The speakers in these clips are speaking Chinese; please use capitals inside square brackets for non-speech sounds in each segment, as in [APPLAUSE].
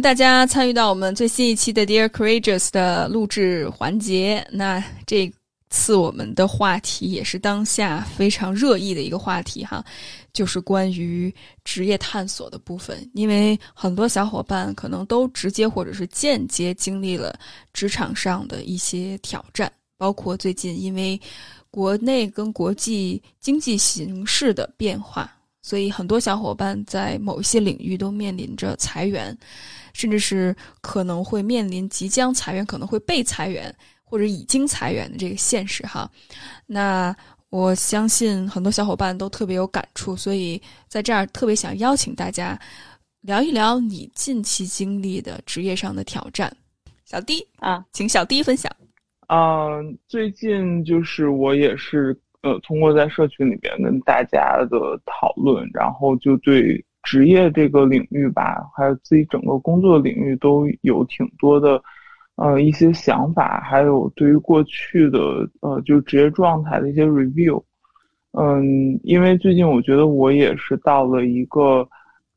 大家参与到我们最新一期的 Dear Courageous 的录制环节。那这次我们的话题也是当下非常热议的一个话题哈，就是关于职业探索的部分。因为很多小伙伴可能都直接或者是间接经历了职场上的一些挑战，包括最近因为国内跟国际经济形势的变化。所以，很多小伙伴在某一些领域都面临着裁员，甚至是可能会面临即将裁员、可能会被裁员或者已经裁员的这个现实哈。那我相信很多小伙伴都特别有感触，所以在这儿特别想邀请大家聊一聊你近期经历的职业上的挑战。小 D 啊，请小 D 分享。嗯，最近就是我也是。呃，通过在社群里边跟大家的讨论，然后就对职业这个领域吧，还有自己整个工作领域都有挺多的，呃，一些想法，还有对于过去的呃，就职业状态的一些 review。嗯，因为最近我觉得我也是到了一个，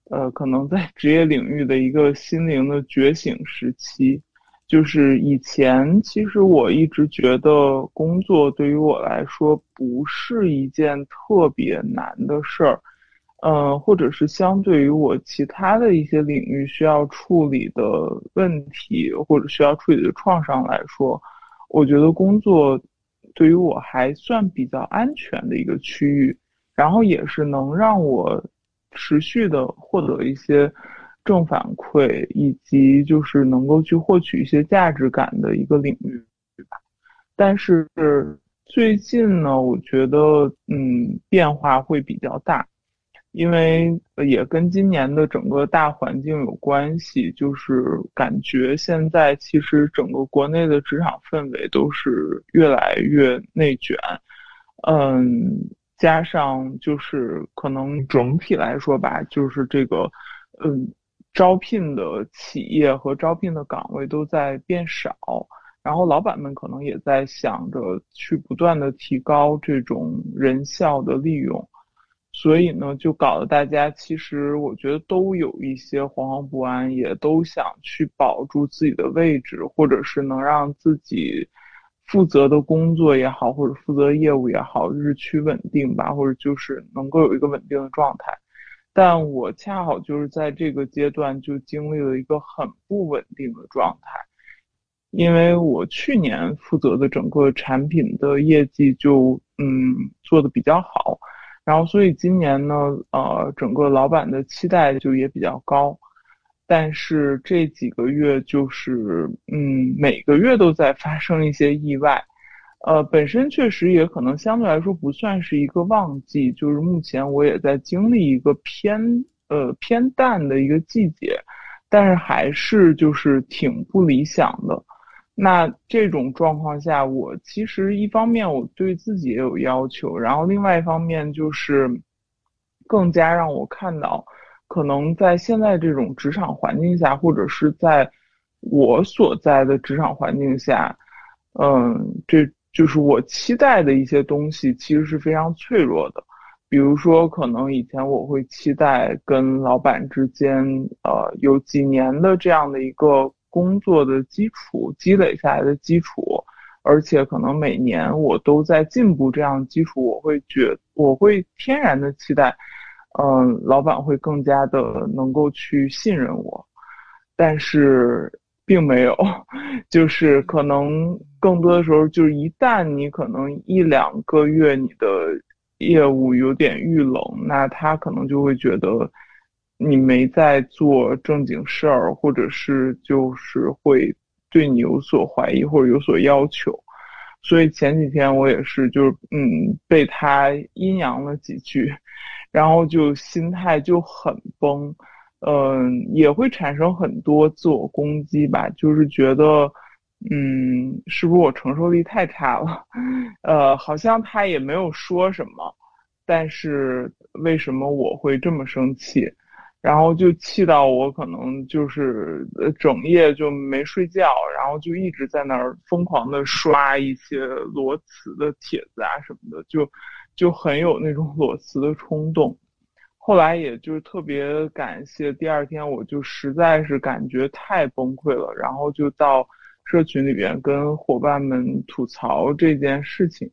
呃，可能在职业领域的一个心灵的觉醒时期。就是以前，其实我一直觉得工作对于我来说不是一件特别难的事儿，嗯，或者是相对于我其他的一些领域需要处理的问题或者需要处理的创伤来说，我觉得工作对于我还算比较安全的一个区域，然后也是能让我持续的获得一些。正反馈以及就是能够去获取一些价值感的一个领域，对吧？但是最近呢，我觉得嗯变化会比较大，因为也跟今年的整个大环境有关系，就是感觉现在其实整个国内的职场氛围都是越来越内卷，嗯，加上就是可能整体来说吧，就是这个嗯。招聘的企业和招聘的岗位都在变少，然后老板们可能也在想着去不断的提高这种人效的利用，所以呢，就搞得大家其实我觉得都有一些惶惶不安，也都想去保住自己的位置，或者是能让自己负责的工作也好，或者负责业务也好，日趋稳定吧，或者就是能够有一个稳定的状态。但我恰好就是在这个阶段就经历了一个很不稳定的状态，因为我去年负责的整个产品的业绩就嗯做的比较好，然后所以今年呢呃整个老板的期待就也比较高，但是这几个月就是嗯每个月都在发生一些意外。呃，本身确实也可能相对来说不算是一个旺季，就是目前我也在经历一个偏呃偏淡的一个季节，但是还是就是挺不理想的。那这种状况下，我其实一方面我对自己也有要求，然后另外一方面就是更加让我看到，可能在现在这种职场环境下，或者是在我所在的职场环境下，嗯，这。就是我期待的一些东西，其实是非常脆弱的。比如说，可能以前我会期待跟老板之间，呃，有几年的这样的一个工作的基础积累下来的基础，而且可能每年我都在进步，这样基础我会觉我会天然的期待，嗯，老板会更加的能够去信任我，但是。并没有，就是可能更多的时候，就是一旦你可能一两个月你的业务有点遇冷，那他可能就会觉得你没在做正经事儿，或者是就是会对你有所怀疑或者有所要求。所以前几天我也是，就是嗯，被他阴阳了几句，然后就心态就很崩。嗯，也会产生很多自我攻击吧，就是觉得，嗯，是不是我承受力太差了？[LAUGHS] 呃，好像他也没有说什么，但是为什么我会这么生气？然后就气到我可能就是整夜就没睡觉，然后就一直在那儿疯狂的刷一些裸辞的帖子啊什么的，就就很有那种裸辞的冲动。后来也就是特别感谢，第二天我就实在是感觉太崩溃了，然后就到社群里边跟伙伴们吐槽这件事情，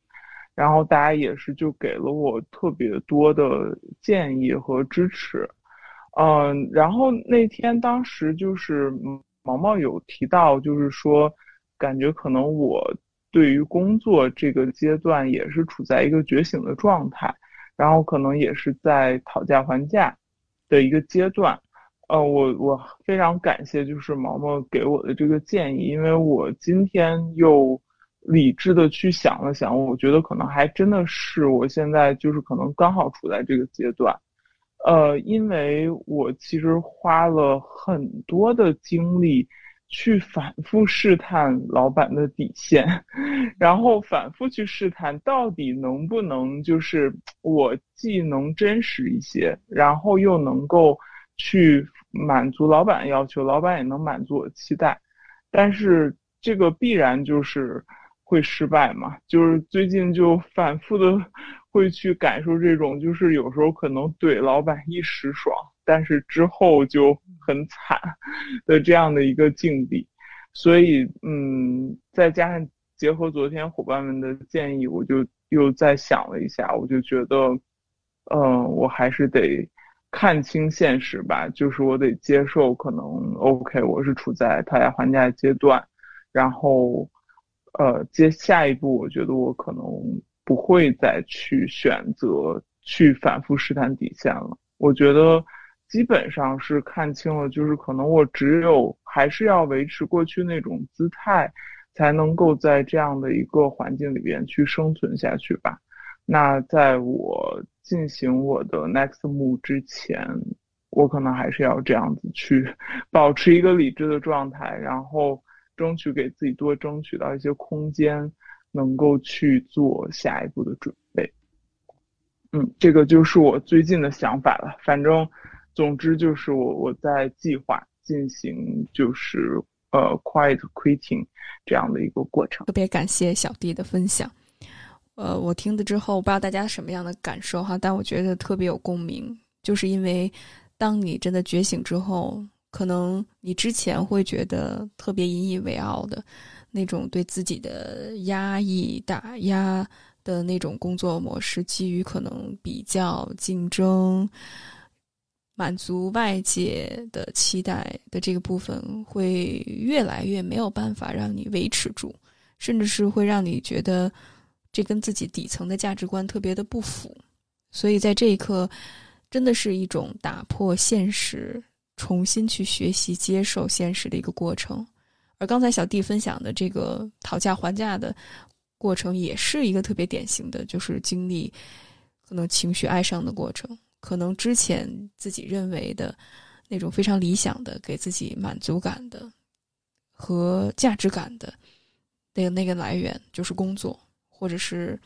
然后大家也是就给了我特别多的建议和支持，嗯，然后那天当时就是毛毛有提到，就是说感觉可能我对于工作这个阶段也是处在一个觉醒的状态。然后可能也是在讨价还价的一个阶段，呃，我我非常感谢就是毛毛给我的这个建议，因为我今天又理智的去想了想，我觉得可能还真的是我现在就是可能刚好处在这个阶段，呃，因为我其实花了很多的精力。去反复试探老板的底线，[LAUGHS] 然后反复去试探到底能不能就是我既能真实一些，然后又能够去满足老板要求，老板也能满足我期待，但是这个必然就是会失败嘛。就是最近就反复的会去感受这种，就是有时候可能怼老板一时爽。但是之后就很惨 [LAUGHS] 的这样的一个境地，所以嗯，再加上结合昨天伙伴们的建议，我就又再想了一下，我就觉得，嗯，我还是得看清现实吧，就是我得接受可能 OK，我是处在讨价还价阶段，然后呃，接下一步，我觉得我可能不会再去选择去反复试探底线了，我觉得。基本上是看清了，就是可能我只有还是要维持过去那种姿态，才能够在这样的一个环境里边去生存下去吧。那在我进行我的 next move 之前，我可能还是要这样子去 [LAUGHS] 保持一个理智的状态，然后争取给自己多争取到一些空间，能够去做下一步的准备。嗯，这个就是我最近的想法了，反正。总之就是我我在计划进行就是呃 quiet quitting 这样的一个过程。特别感谢小弟的分享，呃，我听了之后不知道大家什么样的感受哈，但我觉得特别有共鸣，就是因为当你真的觉醒之后，可能你之前会觉得特别引以为傲的那种对自己的压抑打压的那种工作模式，基于可能比较竞争。满足外界的期待的这个部分，会越来越没有办法让你维持住，甚至是会让你觉得这跟自己底层的价值观特别的不符。所以在这一刻，真的是一种打破现实、重新去学习、接受现实的一个过程。而刚才小弟分享的这个讨价还价的过程，也是一个特别典型的，就是经历可能情绪哀伤的过程。可能之前自己认为的那种非常理想的、给自己满足感的和价值感的那个那个来源，就是工作，或者是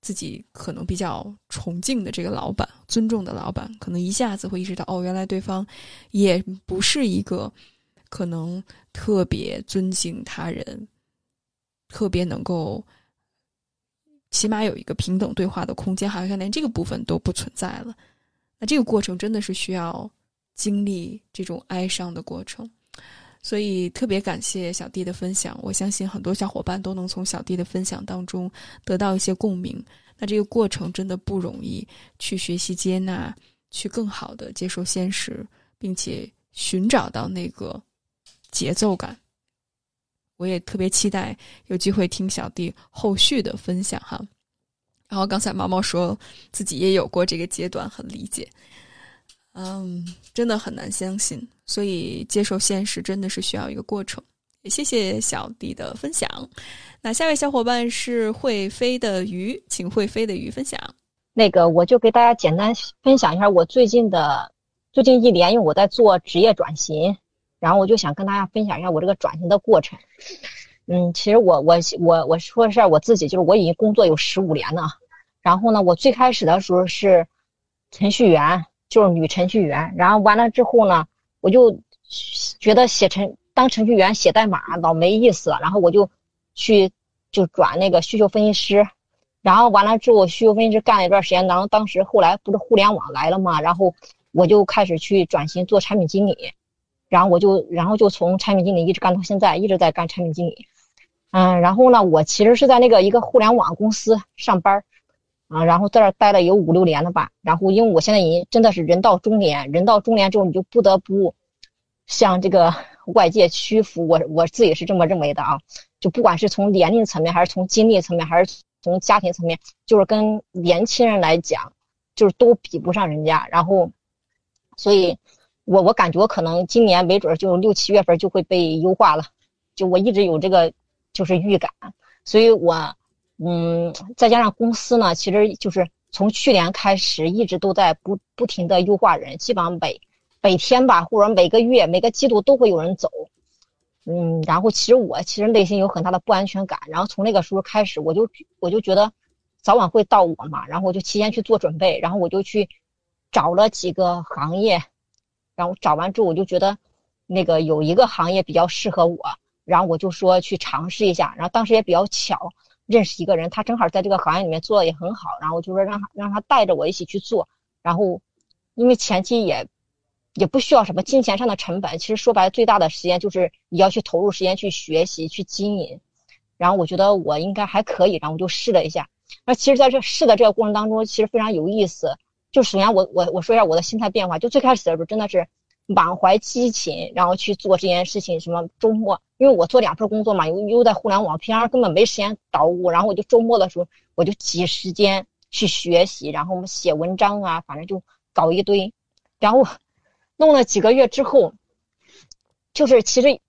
自己可能比较崇敬的这个老板、尊重的老板，可能一下子会意识到，哦，原来对方也不是一个可能特别尊敬他人、特别能够。起码有一个平等对话的空间，好像连这个部分都不存在了。那这个过程真的是需要经历这种哀伤的过程，所以特别感谢小弟的分享。我相信很多小伙伴都能从小弟的分享当中得到一些共鸣。那这个过程真的不容易，去学习接纳，去更好的接受现实，并且寻找到那个节奏感。我也特别期待有机会听小弟后续的分享哈。然后刚才毛毛说自己也有过这个阶段，很理解。嗯，真的很难相信，所以接受现实真的是需要一个过程。谢谢小弟的分享。那下位小伙伴是会飞的鱼，请会飞的鱼分享。那个我就给大家简单分享一下我最近的最近一年，因为我在做职业转型。然后我就想跟大家分享一下我这个转型的过程。嗯，其实我我我我说一下我自己，就是我已经工作有十五年了。然后呢，我最开始的时候是程序员，就是女程序员。然后完了之后呢，我就觉得写程当程序员写代码老没意思，然后我就去就转那个需求分析师。然后完了之后，需求分析师干了一段时间，然后当时后来不是互联网来了嘛，然后我就开始去转型做产品经理，然后我就然后就从产品经理一直干到现在，一直在干产品经理。嗯，然后呢，我其实是在那个一个互联网公司上班，啊，然后在这待了有五六年了吧。然后因为我现在已经真的是人到中年，人到中年之后，你就不得不向这个 [LAUGHS] 外界屈服。我我自己是这么认为的啊，就不管是从年龄层面，还是从经历层面，还是从家庭层面，就是跟年轻人来讲，就是都比不上人家。然后，所以我我感觉可能今年没准就六七月份就会被优化了。就我一直有这个。就是预感，所以我，嗯，再加上公司呢，其实就是从去年开始一直都在不不停的优化人，基本上每每天吧，或者每个月、每个季度都会有人走，嗯，然后其实我其实内心有很大的不安全感，然后从那个时候开始，我就我就觉得早晚会到我嘛，然后我就提前去做准备，然后我就去找了几个行业，然后找完之后我就觉得那个有一个行业比较适合我。然后我就说去尝试一下，然后当时也比较巧，认识一个人，他正好在这个行业里面做的也很好，然后我就说让他让他带着我一起去做，然后因为前期也也不需要什么金钱上的成本，其实说白了最大的时间就是你要去投入时间去学习去经营，然后我觉得我应该还可以，然后我就试了一下，那其实在这试的这个过程当中，其实非常有意思，就首先我我我说一下我的心态变化，就最开始的时候真的是。满怀激情，然后去做这件事情。什么周末，因为我做两份工作嘛，又又在互联网，平常根本没时间捣鼓。然后我就周末的时候，我就挤时间去学习，然后我们写文章啊，反正就搞一堆。然后弄了几个月之后，就是其实，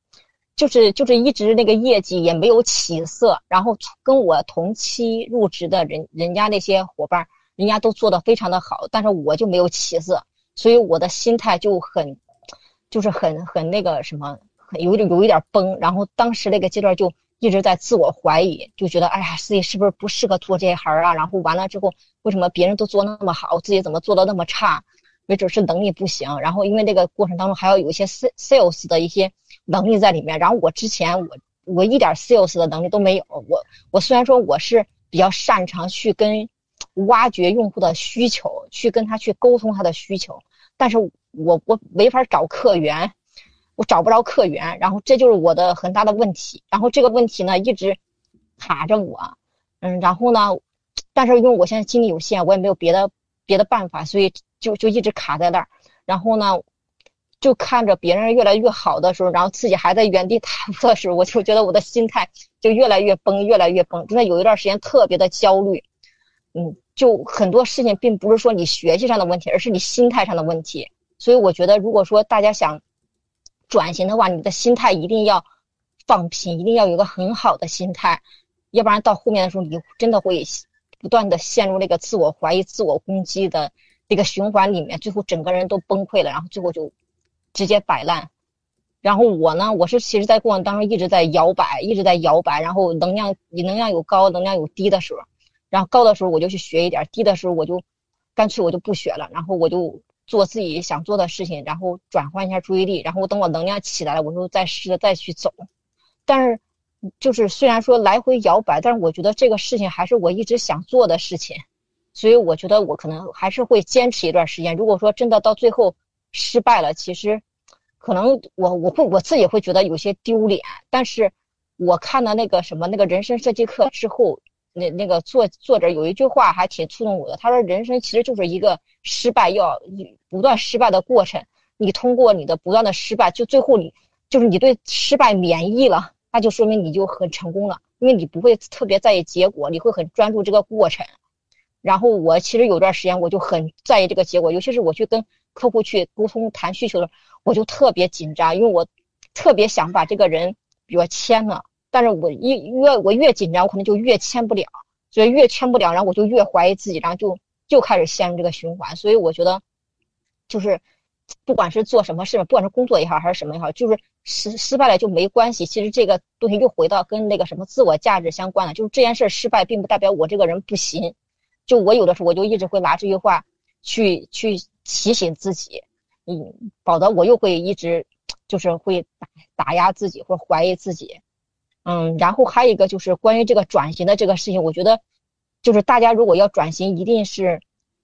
就是就是一直那个业绩也没有起色。然后跟我同期入职的人，人家那些伙伴，人家都做的非常的好，但是我就没有起色，所以我的心态就很。就是很很那个什么，很有点有一点崩，然后当时那个阶段就一直在自我怀疑，就觉得哎呀自己是不是不适合做这一行啊？然后完了之后，为什么别人都做那么好，自己怎么做的那么差？没准是能力不行。然后因为那个过程当中还要有一些 sales 的一些能力在里面。然后我之前我我一点 sales 的能力都没有。我我虽然说我是比较擅长去跟挖掘用户的需求，去跟他去沟通他的需求，但是。我我没法找客源，我找不着客源，然后这就是我的很大的问题。然后这个问题呢一直卡着我，嗯，然后呢，但是因为我现在精力有限，我也没有别的别的办法，所以就就一直卡在那儿。然后呢，就看着别人越来越好的时候，然后自己还在原地踏步的时候，我就觉得我的心态就越来越崩，越来越崩。真的有一段时间特别的焦虑，嗯，就很多事情并不是说你学习上的问题，而是你心态上的问题。所以我觉得，如果说大家想转型的话，你的心态一定要放平，一定要有个很好的心态，要不然到后面的时候，你真的会不断的陷入那个自我怀疑、自我攻击的那个循环里面，最后整个人都崩溃了，然后最后就直接摆烂。然后我呢，我是其实在过程当中一直在摇摆，一直在摇摆，然后能量你能量有高，能量有低的时候，然后高的时候我就去学一点，低的时候我就干脆我就不学了，然后我就。做自己想做的事情，然后转换一下注意力，然后等我能量起来了，我就再试着再去走。但是，就是虽然说来回摇摆，但是我觉得这个事情还是我一直想做的事情，所以我觉得我可能还是会坚持一段时间。如果说真的到最后失败了，其实可能我我会我自己会觉得有些丢脸。但是我看了那个什么那个人生设计课之后。那那个作作者有一句话还挺触动我的，他说：“人生其实就是一个失败要不断失败的过程。你通过你的不断的失败，就最后你就是你对失败免疫了，那就说明你就很成功了，因为你不会特别在意结果，你会很专注这个过程。然后我其实有段时间我就很在意这个结果，尤其是我去跟客户去沟通谈需求的，我就特别紧张，因为我特别想把这个人比如签了。”但是我越越我越紧张，我可能就越签不了，所以越签不了，然后我就越怀疑自己，然后就就开始陷入这个循环。所以我觉得，就是不管是做什么事，不管是工作也好，还是什么也好，就是失失败了就没关系。其实这个东西又回到跟那个什么自我价值相关的，就是这件事失败，并不代表我这个人不行。就我有的时候，我就一直会拿这句话去去提醒自己，嗯，否则我又会一直就是会打打压自己或者怀疑自己。嗯，然后还有一个就是关于这个转型的这个事情，我觉得就是大家如果要转型，一定是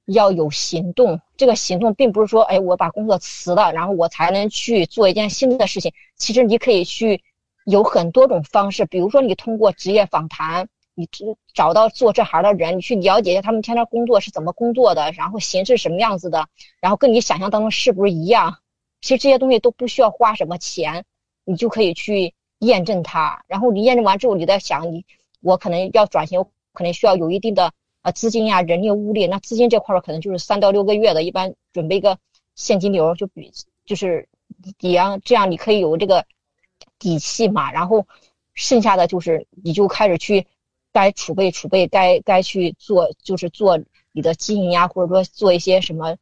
要有行动。这个行动并不是说，哎，我把工作辞了，然后我才能去做一件新的事情。其实你可以去有很多种方式，比如说你通过职业访谈，你找找到做这行的人，你去了解一下他们天天工作是怎么工作的，然后形式什么样子的，然后跟你想象当中是不是一样。其实这些东西都不需要花什么钱，你就可以去验证它。然后你验证完之后，你再想，你我可能要转型，可能需要有一定的呃资金呀、人力、物力。那资金这块儿可能就是三到六个月的，一般准备一个现金流，就比就是底样，这样你可以有这个底气嘛。然后剩下的就是你就开始去该储备储备，该该去做就是做你的经营呀，或者说做一些什么。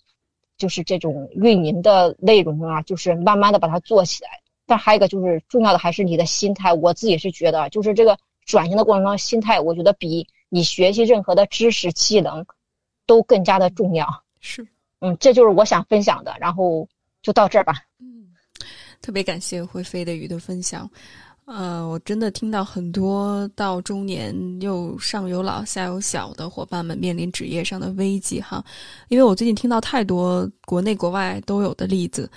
就是这种运营的内容啊，就是慢慢的把它做起来。但还有一个就是重要的还是你的心态。我自己是觉得，就是这个转型的过程中，心态我觉得比你学习任何的知识技能都更加的重要。是，嗯，这就是我想分享的。然后就到这儿吧。嗯，特别感谢会飞的鱼的分享。呃，我真的听到很多到中年又上有老下有小的伙伴们面临职业上的危机哈，因为我最近听到太多国内国外都有的例子。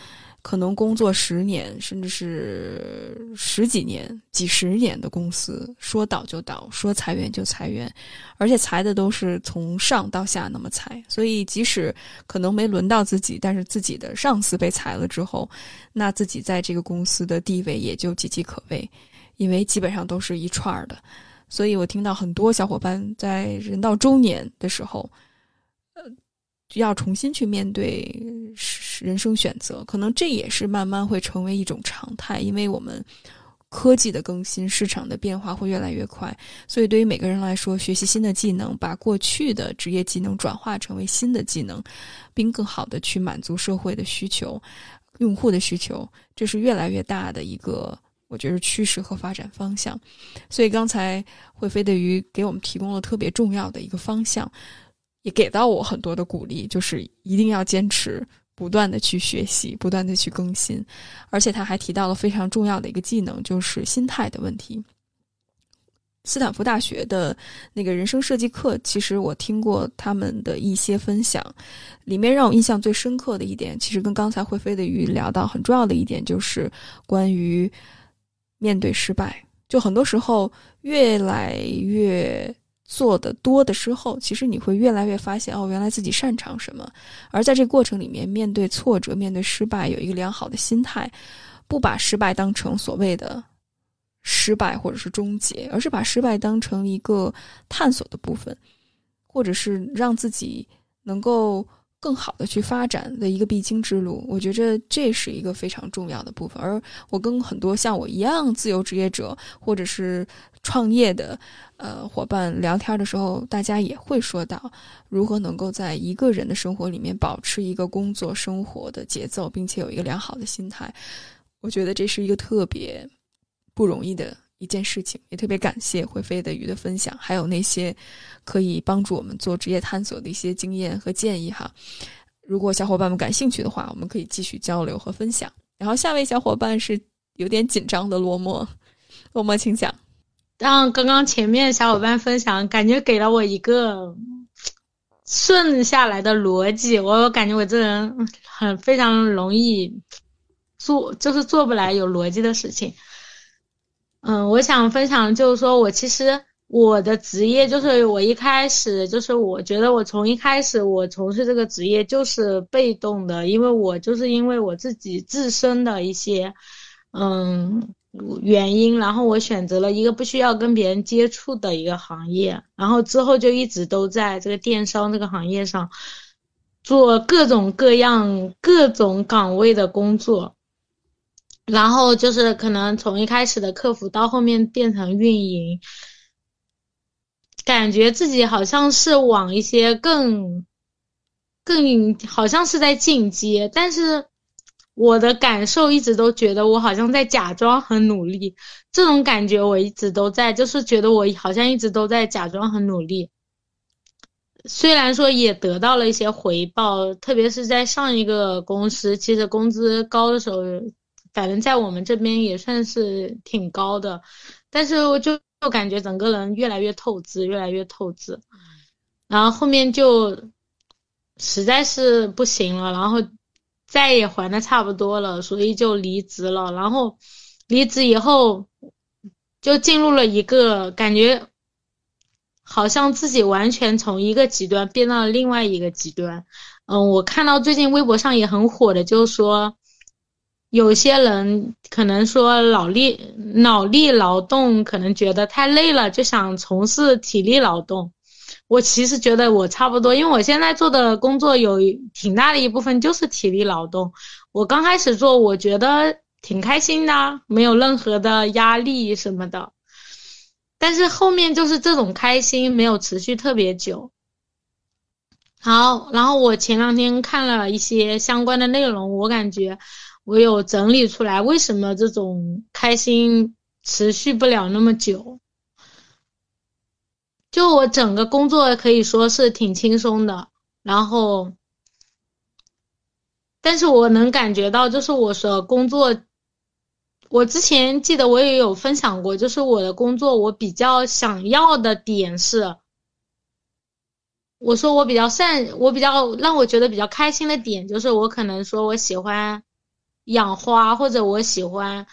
可能工作十年，甚至是十几年、几十年的公司，说倒就倒，说裁员就裁员，而且裁的都是从上到下那么裁。所以，即使可能没轮到自己，但是自己的上司被裁了之后，那自己在这个公司的地位也就岌岌可危，因为基本上都是一串的。所以我听到很多小伙伴在人到中年的时候。呃要重新去面对人生选择，可能这也是慢慢会成为一种常态，因为我们科技的更新、市场的变化会越来越快，所以对于每个人来说，学习新的技能，把过去的职业技能转化成为新的技能，并更好的去满足社会的需求、用户的需求，这是越来越大的一个我觉得趋势和发展方向。所以刚才会飞的鱼给我们提供了特别重要的一个方向。也给到我很多的鼓励，就是一定要坚持，不断的去学习，不断的去更新。而且他还提到了非常重要的一个技能，就是心态的问题。斯坦福大学的那个人生设计课，其实我听过他们的一些分享，里面让我印象最深刻的一点，其实跟刚才会飞的鱼聊到很重要的一点，就是关于面对失败。就很多时候，越来越。做的多的时候，其实你会越来越发现哦，原来自己擅长什么。而在这个过程里面，面对挫折、面对失败，有一个良好的心态，不把失败当成所谓的失败或者是终结，而是把失败当成一个探索的部分，或者是让自己能够。更好的去发展的一个必经之路，我觉着这是一个非常重要的部分。而我跟很多像我一样自由职业者或者是创业的呃伙伴聊天的时候，大家也会说到如何能够在一个人的生活里面保持一个工作生活的节奏，并且有一个良好的心态。我觉得这是一个特别不容易的。一件事情，也特别感谢会飞的鱼的分享，还有那些可以帮助我们做职业探索的一些经验和建议哈。如果小伙伴们感兴趣的话，我们可以继续交流和分享。然后下位小伙伴是有点紧张的落寞，落寞请讲。让刚刚前面小伙伴分享，感觉给了我一个顺下来的逻辑。我感觉我这人很非常容易做，就是做不来有逻辑的事情。嗯，我想分享就是说，我其实我的职业就是我一开始就是我觉得我从一开始我从事这个职业就是被动的，因为我就是因为我自己自身的一些嗯原因，然后我选择了一个不需要跟别人接触的一个行业，然后之后就一直都在这个电商这个行业上做各种各样各种岗位的工作。然后就是可能从一开始的客服到后面变成运营，感觉自己好像是往一些更更好像是在进阶，但是我的感受一直都觉得我好像在假装很努力，这种感觉我一直都在，就是觉得我好像一直都在假装很努力，虽然说也得到了一些回报，特别是在上一个公司，其实工资高的时候。反正在我们这边也算是挺高的，但是我就就感觉整个人越来越透支，越来越透支。然后后面就实在是不行了，然后债也还的差不多了，所以就离职了。然后离职以后就进入了一个感觉。好像自己完全从一个极端变到了另外一个极端。嗯，我看到最近微博上也很火的，就是说，有些人可能说脑力脑力劳动可能觉得太累了，就想从事体力劳动。我其实觉得我差不多，因为我现在做的工作有挺大的一部分就是体力劳动。我刚开始做，我觉得挺开心的，没有任何的压力什么的。但是后面就是这种开心没有持续特别久。好，然后我前两天看了一些相关的内容，我感觉我有整理出来为什么这种开心持续不了那么久。就我整个工作可以说是挺轻松的，然后，但是我能感觉到，就是我所工作。我之前记得我也有分享过，就是我的工作，我比较想要的点是，我说我比较善，我比较让我觉得比较开心的点，就是我可能说我喜欢养花，或者我喜欢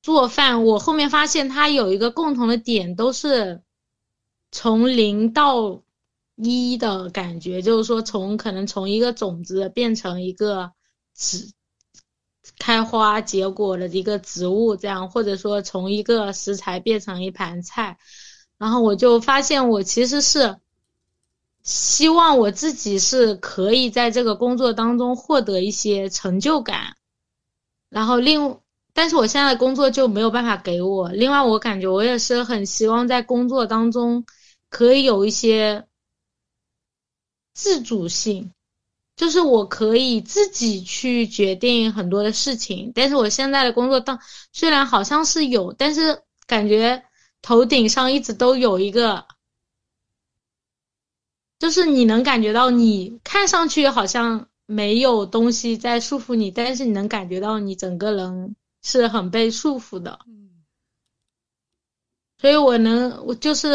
做饭。我后面发现它有一个共同的点，都是从零到一的感觉，就是说从可能从一个种子变成一个植。开花结果的一个植物，这样或者说从一个食材变成一盘菜，然后我就发现我其实是希望我自己是可以在这个工作当中获得一些成就感，然后另但是我现在的工作就没有办法给我。另外，我感觉我也是很希望在工作当中可以有一些自主性。就是我可以自己去决定很多的事情，但是我现在的工作当虽然好像是有，但是感觉头顶上一直都有一个，就是你能感觉到你看上去好像没有东西在束缚你，但是你能感觉到你整个人是很被束缚的。所以我能，我就是。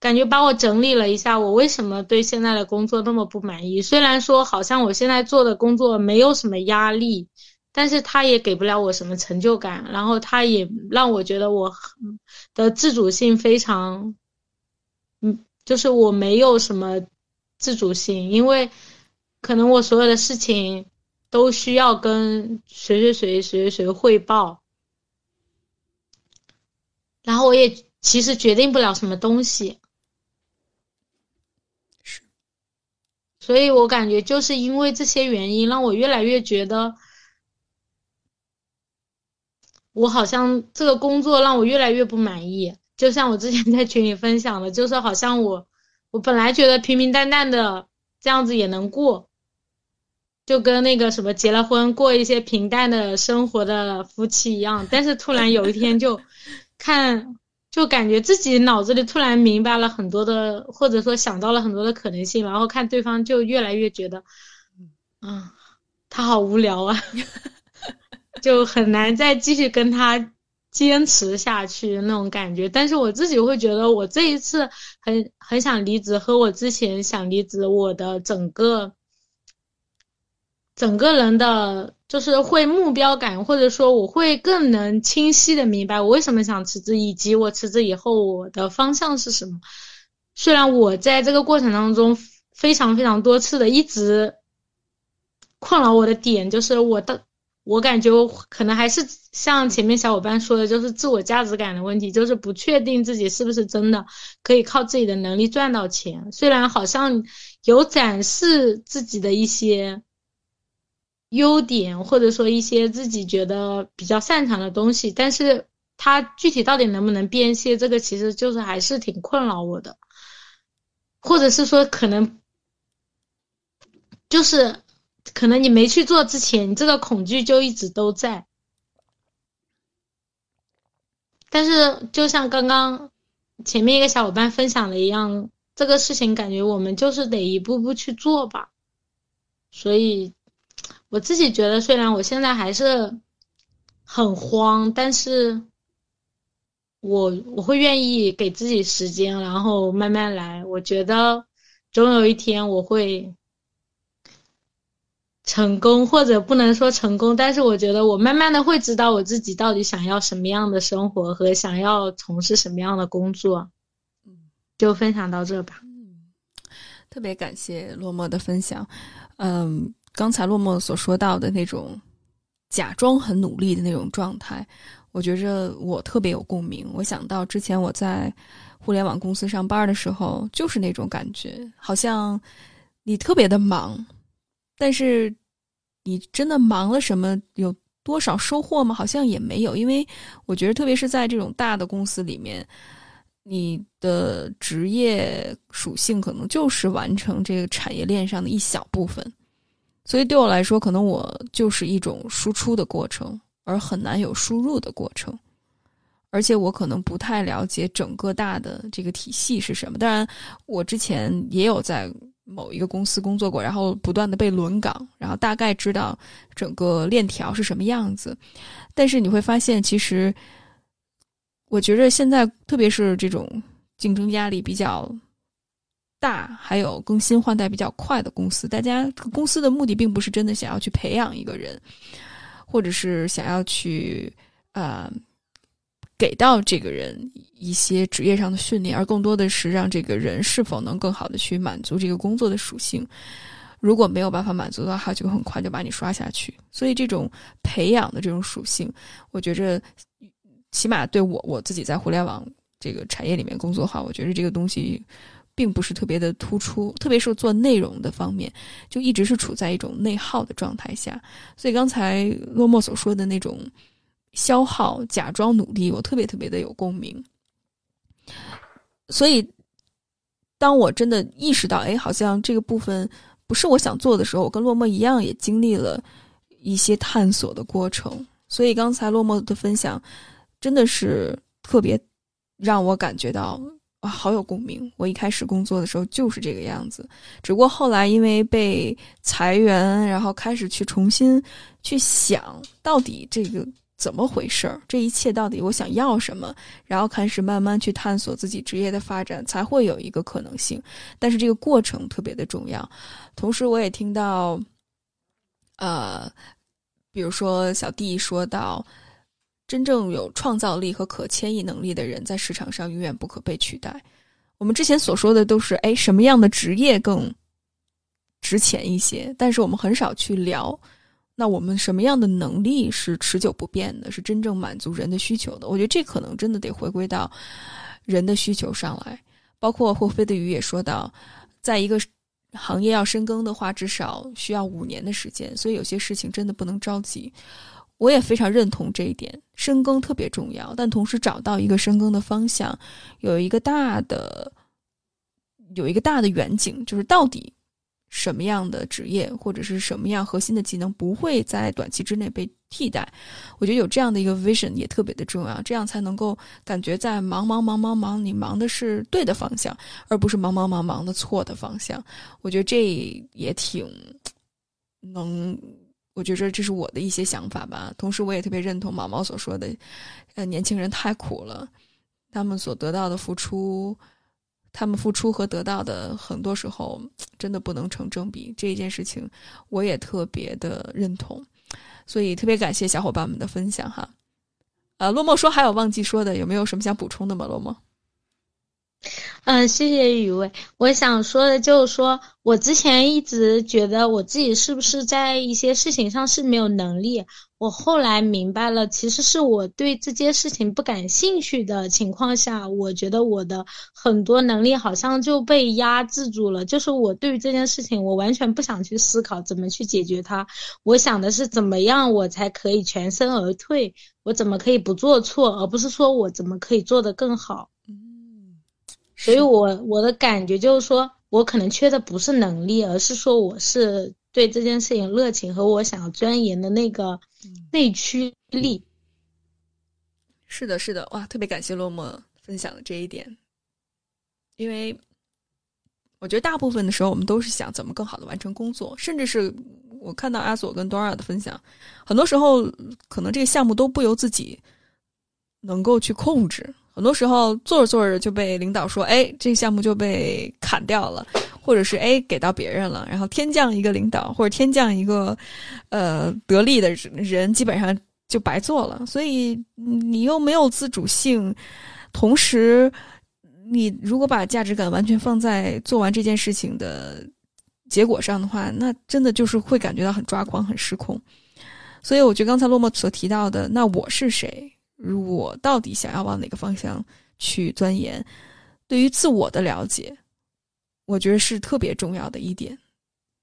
感觉把我整理了一下，我为什么对现在的工作那么不满意？虽然说好像我现在做的工作没有什么压力，但是他也给不了我什么成就感，然后他也让我觉得我的自主性非常，嗯，就是我没有什么自主性，因为可能我所有的事情都需要跟谁谁谁谁谁汇报，然后我也其实决定不了什么东西。所以我感觉就是因为这些原因，让我越来越觉得，我好像这个工作让我越来越不满意。就像我之前在群里分享的，就是好像我，我本来觉得平平淡淡的这样子也能过，就跟那个什么结了婚过一些平淡的生活的夫妻一样，但是突然有一天就看。就感觉自己脑子里突然明白了很多的，或者说想到了很多的可能性，然后看对方就越来越觉得，嗯，他好无聊啊，[LAUGHS] 就很难再继续跟他坚持下去那种感觉。但是我自己会觉得，我这一次很很想离职，和我之前想离职，我的整个整个人的。就是会目标感，或者说我会更能清晰的明白我为什么想辞职，以及我辞职以后我的方向是什么。虽然我在这个过程当中非常非常多次的一直困扰我的点，就是我的我感觉可能还是像前面小伙伴说的，就是自我价值感的问题，就是不确定自己是不是真的可以靠自己的能力赚到钱。虽然好像有展示自己的一些。优点或者说一些自己觉得比较擅长的东西，但是它具体到底能不能变现，这个其实就是还是挺困扰我的，或者是说可能就是可能你没去做之前，你这个恐惧就一直都在。但是就像刚刚前面一个小伙伴分享的一样，这个事情感觉我们就是得一步步去做吧，所以。我自己觉得，虽然我现在还是很慌，但是我我会愿意给自己时间，然后慢慢来。我觉得总有一天我会成功，或者不能说成功，但是我觉得我慢慢的会知道我自己到底想要什么样的生活和想要从事什么样的工作。嗯就分享到这吧。嗯，特别感谢落寞的分享。嗯，刚才落寞所说到的那种假装很努力的那种状态。我觉着我特别有共鸣。我想到之前我在互联网公司上班的时候，就是那种感觉，好像你特别的忙，但是你真的忙了什么？有多少收获吗？好像也没有。因为我觉得，特别是在这种大的公司里面，你的职业属性可能就是完成这个产业链上的一小部分，所以对我来说，可能我就是一种输出的过程。而很难有输入的过程，而且我可能不太了解整个大的这个体系是什么。当然，我之前也有在某一个公司工作过，然后不断的被轮岗，然后大概知道整个链条是什么样子。但是你会发现，其实我觉得现在，特别是这种竞争压力比较大，还有更新换代比较快的公司，大家公司的目的并不是真的想要去培养一个人。或者是想要去，呃，给到这个人一些职业上的训练，而更多的是让这个人是否能更好的去满足这个工作的属性。如果没有办法满足的话，就很快就把你刷下去。所以，这种培养的这种属性，我觉着，起码对我我自己在互联网这个产业里面工作的话，我觉得这个东西。并不是特别的突出，特别是做内容的方面，就一直是处在一种内耗的状态下。所以刚才落寞所说的那种消耗、假装努力，我特别特别的有共鸣。所以，当我真的意识到，哎，好像这个部分不是我想做的时候，我跟落寞一样，也经历了一些探索的过程。所以刚才落寞的分享，真的是特别让我感觉到。哇，好有共鸣！我一开始工作的时候就是这个样子，只不过后来因为被裁员，然后开始去重新去想到底这个怎么回事儿，这一切到底我想要什么，然后开始慢慢去探索自己职业的发展，才会有一个可能性。但是这个过程特别的重要。同时，我也听到，呃，比如说小弟说到。真正有创造力和可迁移能力的人，在市场上永远不可被取代。我们之前所说的都是，哎，什么样的职业更值钱一些？但是我们很少去聊，那我们什么样的能力是持久不变的，是真正满足人的需求的？我觉得这可能真的得回归到人的需求上来。包括霍菲的鱼也说到，在一个行业要深耕的话，至少需要五年的时间，所以有些事情真的不能着急。我也非常认同这一点，深耕特别重要，但同时找到一个深耕的方向，有一个大的，有一个大的远景，就是到底什么样的职业或者是什么样核心的技能不会在短期之内被替代？我觉得有这样的一个 vision 也特别的重要，这样才能够感觉在忙忙忙忙忙，你忙的是对的方向，而不是忙忙忙忙的错的方向。我觉得这也挺能。我觉着这是我的一些想法吧，同时我也特别认同毛毛所说的，呃，年轻人太苦了，他们所得到的付出，他们付出和得到的很多时候真的不能成正比，这一件事情我也特别的认同，所以特别感谢小伙伴们的分享哈。呃，落寞说还有忘记说的，有没有什么想补充的吗？落寞。嗯，谢谢雨薇。我想说的就是说，我之前一直觉得我自己是不是在一些事情上是没有能力。我后来明白了，其实是我对这件事情不感兴趣的情况下，我觉得我的很多能力好像就被压制住了。就是我对于这件事情，我完全不想去思考怎么去解决它。我想的是怎么样我才可以全身而退，我怎么可以不做错，而不是说我怎么可以做得更好。嗯所以，我我的感觉就是说，我可能缺的不是能力，而是说我是对这件事情热情和我想要钻研的那个内驱力。是的，是的，哇，特别感谢落寞分享的这一点，因为我觉得大部分的时候，我们都是想怎么更好的完成工作，甚至是我看到阿索跟多尔的分享，很多时候可能这个项目都不由自己能够去控制。很多时候做着做着就被领导说，哎，这个项目就被砍掉了，或者是 A 给到别人了，然后天降一个领导或者天降一个呃得力的人，基本上就白做了。所以你又没有自主性，同时你如果把价值感完全放在做完这件事情的结果上的话，那真的就是会感觉到很抓狂、很失控。所以我觉得刚才洛莫所提到的，那我是谁？我到底想要往哪个方向去钻研？对于自我的了解，我觉得是特别重要的一点。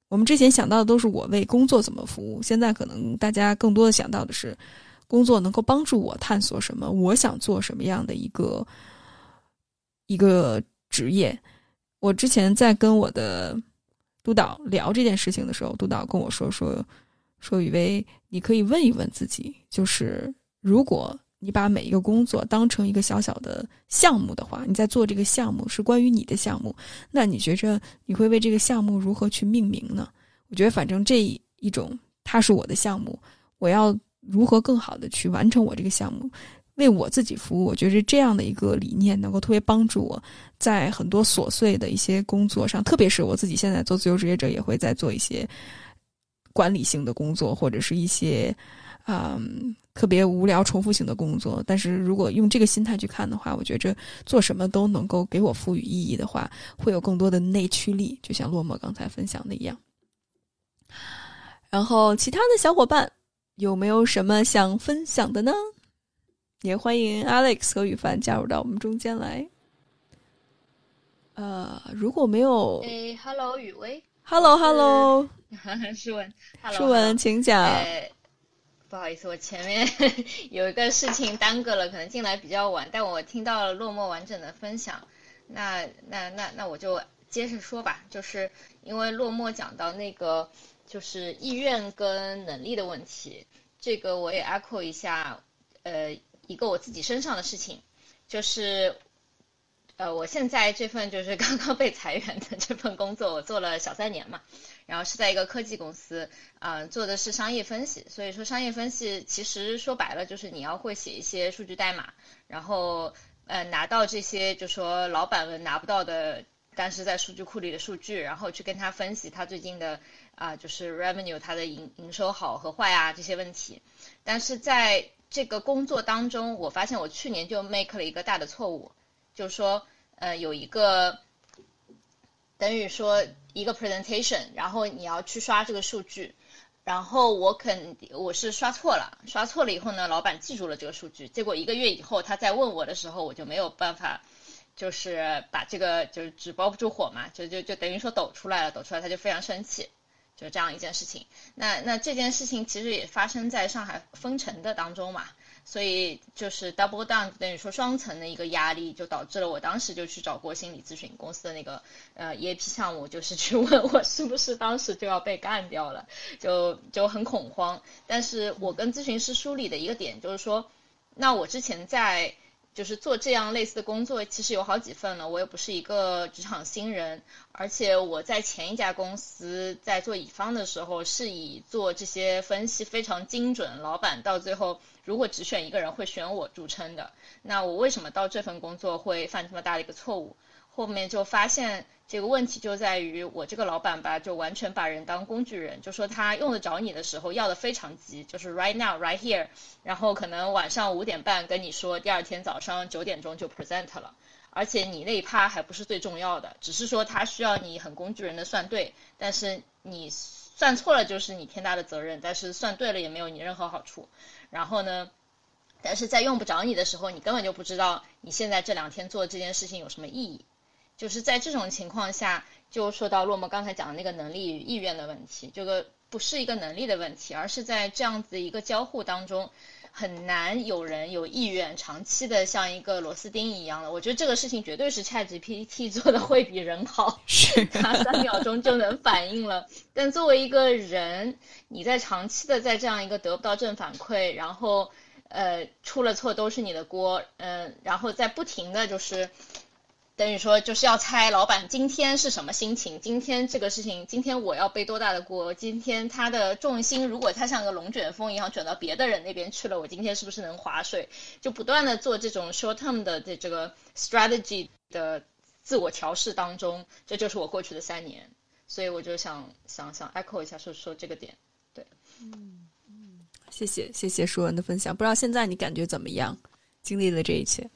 我们之前想到的都是我为工作怎么服务，现在可能大家更多的想到的是，工作能够帮助我探索什么，我想做什么样的一个一个职业。我之前在跟我的督导聊这件事情的时候，督导跟我说说说雨薇，你可以问一问自己，就是如果。你把每一个工作当成一个小小的项目的话，你在做这个项目是关于你的项目，那你觉着你会为这个项目如何去命名呢？我觉得反正这一种它是我的项目，我要如何更好的去完成我这个项目，为我自己服务。我觉得这样的一个理念能够特别帮助我在很多琐碎的一些工作上，特别是我自己现在做自由职业者，也会在做一些管理性的工作或者是一些。嗯，特别无聊、重复性的工作，但是如果用这个心态去看的话，我觉着做什么都能够给我赋予意义的话，会有更多的内驱力，就像落寞刚才分享的一样。然后，其他的小伙伴有没有什么想分享的呢？也欢迎 Alex 和雨凡加入到我们中间来。呃，如果没有，哎，Hello，雨薇，Hello，Hello，[LAUGHS] 舒文，Hello，舒文，请讲。不好意思，我前面 [LAUGHS] 有一个事情耽搁了，可能进来比较晚，但我听到了落寞完整的分享，那那那那我就接着说吧，就是因为落寞讲到那个就是意愿跟能力的问题，这个我也 echo 一下，呃，一个我自己身上的事情，就是。呃，我现在这份就是刚刚被裁员的这份工作，我做了小三年嘛，然后是在一个科技公司，啊，做的是商业分析。所以说，商业分析其实说白了就是你要会写一些数据代码，然后呃拿到这些就说老板们拿不到的，但是在数据库里的数据，然后去跟他分析他最近的啊就是 revenue 它的营营收好和坏啊这些问题。但是在这个工作当中，我发现我去年就 make 了一个大的错误。就是说，呃，有一个等于说一个 presentation，然后你要去刷这个数据，然后我肯我是刷错了，刷错了以后呢，老板记住了这个数据，结果一个月以后他再问我的时候，我就没有办法，就是把这个就是纸包不住火嘛，就就就等于说抖出来了，抖出来他就非常生气，就这样一件事情。那那这件事情其实也发生在上海封城的当中嘛。所以就是 double down 等于说双层的一个压力，就导致了我当时就去找过心理咨询公司的那个呃 EAP 项目，就是去问我是不是当时就要被干掉了，就就很恐慌。但是我跟咨询师梳理的一个点就是说，那我之前在。就是做这样类似的工作，其实有好几份了。我也不是一个职场新人，而且我在前一家公司在做乙方的时候，是以做这些分析非常精准，老板到最后如果只选一个人会选我著称的。那我为什么到这份工作会犯这么大的一个错误？后面就发现。这个问题就在于我这个老板吧，就完全把人当工具人，就说他用得着你的时候要的非常急，就是 right now right here，然后可能晚上五点半跟你说，第二天早上九点钟就 present 了，而且你那一趴还不是最重要的，只是说他需要你很工具人的算对，但是你算错了就是你天大的责任，但是算对了也没有你任何好处。然后呢，但是在用不着你的时候，你根本就不知道你现在这两天做这件事情有什么意义。就是在这种情况下，就说到洛莫刚才讲的那个能力与意愿的问题，这个不是一个能力的问题，而是在这样子一个交互当中，很难有人有意愿长期的像一个螺丝钉一样的。我觉得这个事情绝对是 ChatGPT 做的会比人好，是 [LAUGHS] 它三秒钟就能反应了。但作为一个人，你在长期的在这样一个得不到正反馈，然后呃出了错都是你的锅，嗯，然后在不停的就是。等于说就是要猜老板今天是什么心情，今天这个事情，今天我要背多大的锅，今天他的重心如果他像个龙卷风一样卷到别的人那边去了，我今天是不是能划水？就不断的做这种 short term 的这这个 strategy 的自我调试当中，这就是我过去的三年，所以我就想想想 echo 一下说说这个点，对，嗯嗯，谢谢谢谢舒文的分享，不知道现在你感觉怎么样？经历了这一切。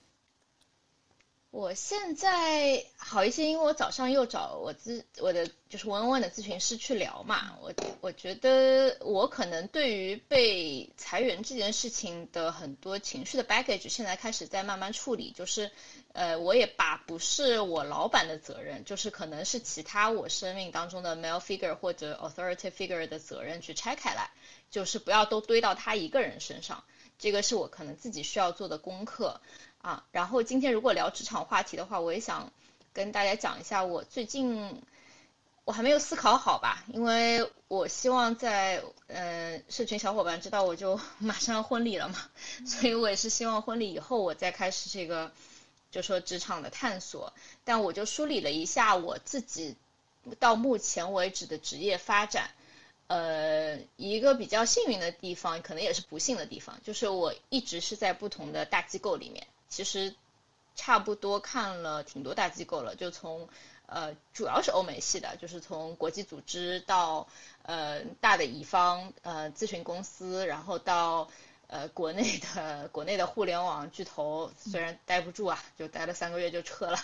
我现在好一些，因为我早上又找我咨我的就是文文的咨询师去聊嘛。我我觉得我可能对于被裁员这件事情的很多情绪的 baggage，现在开始在慢慢处理。就是呃，我也把不是我老板的责任，就是可能是其他我生命当中的 male figure 或者 authority figure 的责任去拆开来，就是不要都堆到他一个人身上。这个是我可能自己需要做的功课。啊，然后今天如果聊职场话题的话，我也想跟大家讲一下，我最近我还没有思考好吧，因为我希望在呃社群小伙伴知道我就 [LAUGHS] 马上要婚礼了嘛，所以我也是希望婚礼以后我再开始这个就说职场的探索，但我就梳理了一下我自己到目前为止的职业发展，呃，一个比较幸运的地方，可能也是不幸的地方，就是我一直是在不同的大机构里面。其实差不多看了挺多大机构了，就从呃主要是欧美系的，就是从国际组织到呃大的乙方呃咨询公司，然后到呃国内的国内的互联网巨头，虽然待不住啊，就待了三个月就撤了，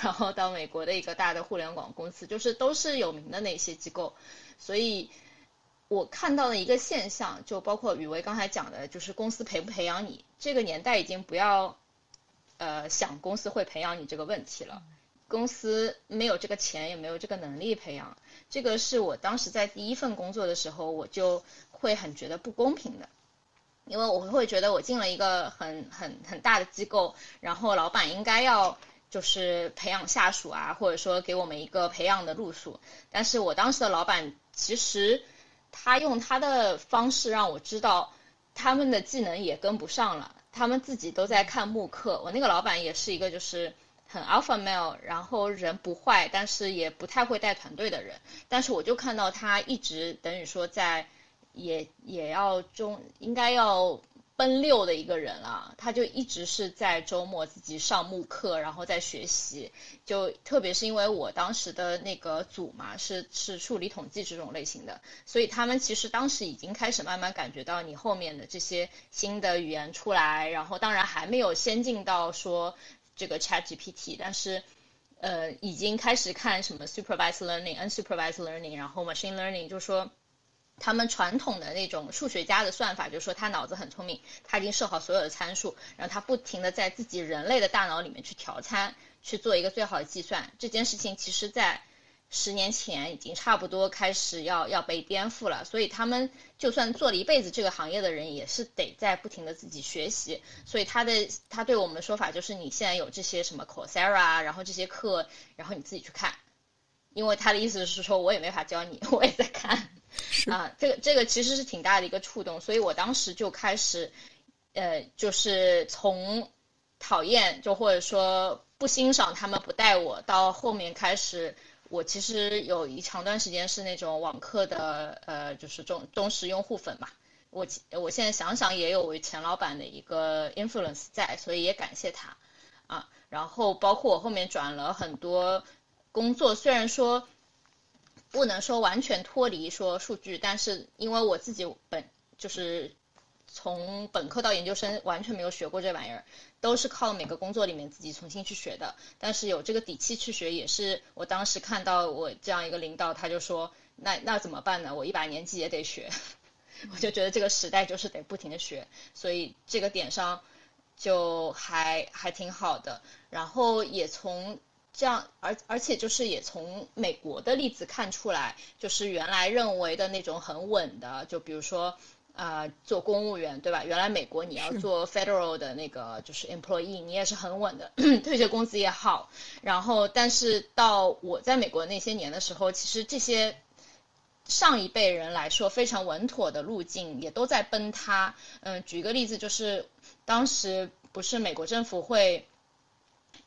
然后到美国的一个大的互联网公司，就是都是有名的那些机构，所以我看到的一个现象，就包括雨薇刚才讲的，就是公司培不培养你，这个年代已经不要。呃，想公司会培养你这个问题了，公司没有这个钱，也没有这个能力培养，这个是我当时在第一份工作的时候，我就会很觉得不公平的，因为我会觉得我进了一个很很很大的机构，然后老板应该要就是培养下属啊，或者说给我们一个培养的路数，但是我当时的老板其实他用他的方式让我知道他们的技能也跟不上了。他们自己都在看慕课，我那个老板也是一个就是很 alpha male，然后人不坏，但是也不太会带团队的人。但是我就看到他一直等于说在也也要中应该要。奔六的一个人了，他就一直是在周末自己上慕课，然后在学习。就特别是因为我当时的那个组嘛，是是数理统计这种类型的，所以他们其实当时已经开始慢慢感觉到你后面的这些新的语言出来，然后当然还没有先进到说这个 Chat GPT，但是呃已经开始看什么 supervised learning、unsupervised learning，然后 machine learning，就说。他们传统的那种数学家的算法，就是说他脑子很聪明，他已经设好所有的参数，然后他不停的在自己人类的大脑里面去调参，去做一个最好的计算。这件事情其实，在十年前已经差不多开始要要被颠覆了。所以他们就算做了一辈子这个行业的人，也是得在不停的自己学习。所以他的他对我们的说法就是，你现在有这些什么 Coursera，然后这些课，然后你自己去看，因为他的意思是说，我也没法教你，我也在看。啊，这个这个其实是挺大的一个触动，所以我当时就开始，呃，就是从讨厌就或者说不欣赏他们不带我，到后面开始，我其实有一长段时间是那种网课的，呃，就是忠忠实用户粉嘛。我我现在想想也有我前老板的一个 influence 在，所以也感谢他啊。然后包括我后面转了很多工作，虽然说。不能说完全脱离说数据，但是因为我自己本就是从本科到研究生完全没有学过这玩意儿，都是靠每个工作里面自己重新去学的。但是有这个底气去学，也是我当时看到我这样一个领导，他就说那那怎么办呢？我一把年纪也得学，[LAUGHS] 我就觉得这个时代就是得不停的学，所以这个点上就还还挺好的。然后也从。这样，而而且就是也从美国的例子看出来，就是原来认为的那种很稳的，就比如说，呃，做公务员，对吧？原来美国你要做 federal 的那个就是 employee，你也是很稳的，[CLEARS THROAT] 退休工资也好。然后，但是到我在美国那些年的时候，其实这些上一辈人来说非常稳妥的路径也都在崩塌。嗯，举一个例子，就是当时不是美国政府会。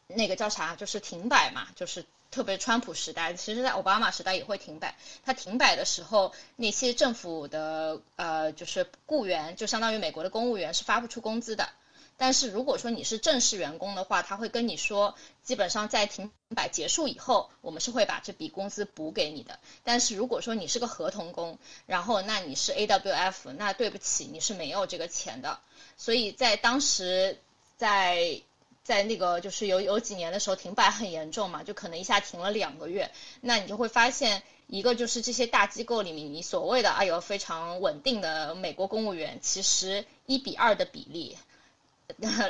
那个叫啥，就是停摆嘛，就是特别川普时代，其实在奥巴马时代也会停摆。他停摆的时候，那些政府的呃，就是雇员，就相当于美国的公务员是发不出工资的。但是如果说你是正式员工的话，他会跟你说，基本上在停摆结束以后，我们是会把这笔工资补给你的。但是如果说你是个合同工，然后那你是 AWF，那对不起，你是没有这个钱的。所以在当时，在在那个就是有有几年的时候停摆很严重嘛，就可能一下停了两个月，那你就会发现，一个就是这些大机构里面，你所谓的哎呦非常稳定的美国公务员，其实一比二的比例。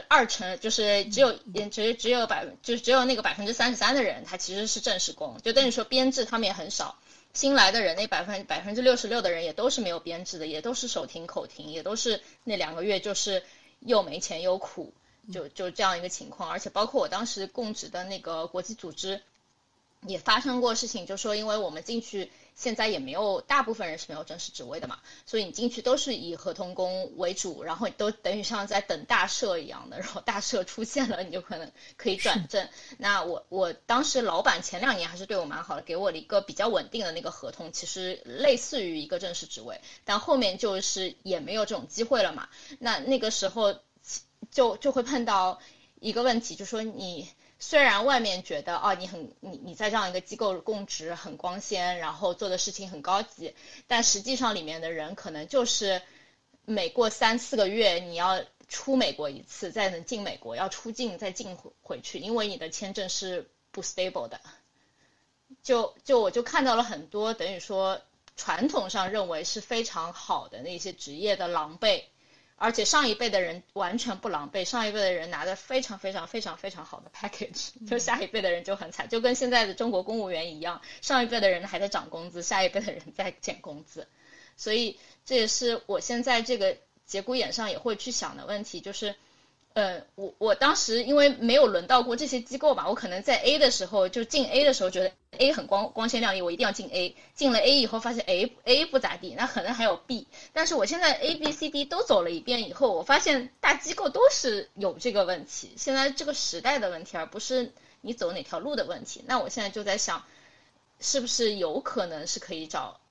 二成就是只有只只有百就是只有那个百分之三十三的人，他其实是正式工，就等于说编制他们也很少。新来的人那百分百分之六十六的人也都是没有编制的，也都是手停口停，也都是那两个月就是又没钱又苦，就就这样一个情况。而且包括我当时供职的那个国际组织，也发生过事情，就说因为我们进去。现在也没有，大部分人是没有正式职位的嘛，所以你进去都是以合同工为主，然后都等于像在等大赦一样的，然后大赦出现了，你就可能可以转正。那我我当时老板前两年还是对我蛮好的，给我了一个比较稳定的那个合同，其实类似于一个正式职位，但后面就是也没有这种机会了嘛。那那个时候就就会碰到一个问题，就说你。虽然外面觉得哦，你很你你在这样一个机构供职很光鲜，然后做的事情很高级，但实际上里面的人可能就是每过三四个月你要出美国一次，再能进美国，要出境再进回回去，因为你的签证是不 stable 的。就就我就看到了很多等于说传统上认为是非常好的那些职业的狼狈。而且上一辈的人完全不狼狈，上一辈的人拿的非常非常非常非常好的 package，就下一辈的人就很惨，就跟现在的中国公务员一样，上一辈的人还在涨工资，下一辈的人在减工资，所以这也是我现在这个节骨眼上也会去想的问题，就是。呃，我我当时因为没有轮到过这些机构吧，我可能在 A 的时候就进 A 的时候觉得 A 很光光鲜亮丽，我一定要进 A。进了 A 以后发现 A A 不咋地，那可能还有 B。但是我现在 A B C D 都走了一遍以后，我发现大机构都是有这个问题，现在这个时代的问题，而不是你走哪条路的问题。那我现在就在想，是不是有可能是可以找，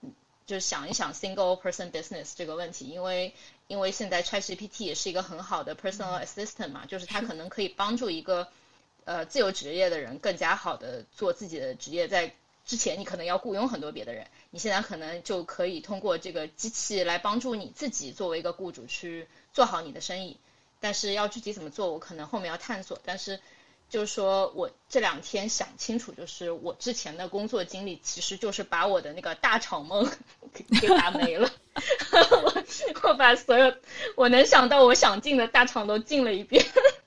就是想一想 single person business 这个问题，因为。因为现在 ChatGPT 也是一个很好的 personal assistant 嘛，就是它可能可以帮助一个呃自由职业的人更加好的做自己的职业。在之前你可能要雇佣很多别的人，你现在可能就可以通过这个机器来帮助你自己作为一个雇主去做好你的生意。但是要具体怎么做，我可能后面要探索。但是就是说我这两天想清楚，就是我之前的工作经历其实就是把我的那个大厂梦 [LAUGHS] 给打没了。我 [LAUGHS] 我把所有我能想到我想进的大厂都进了一遍，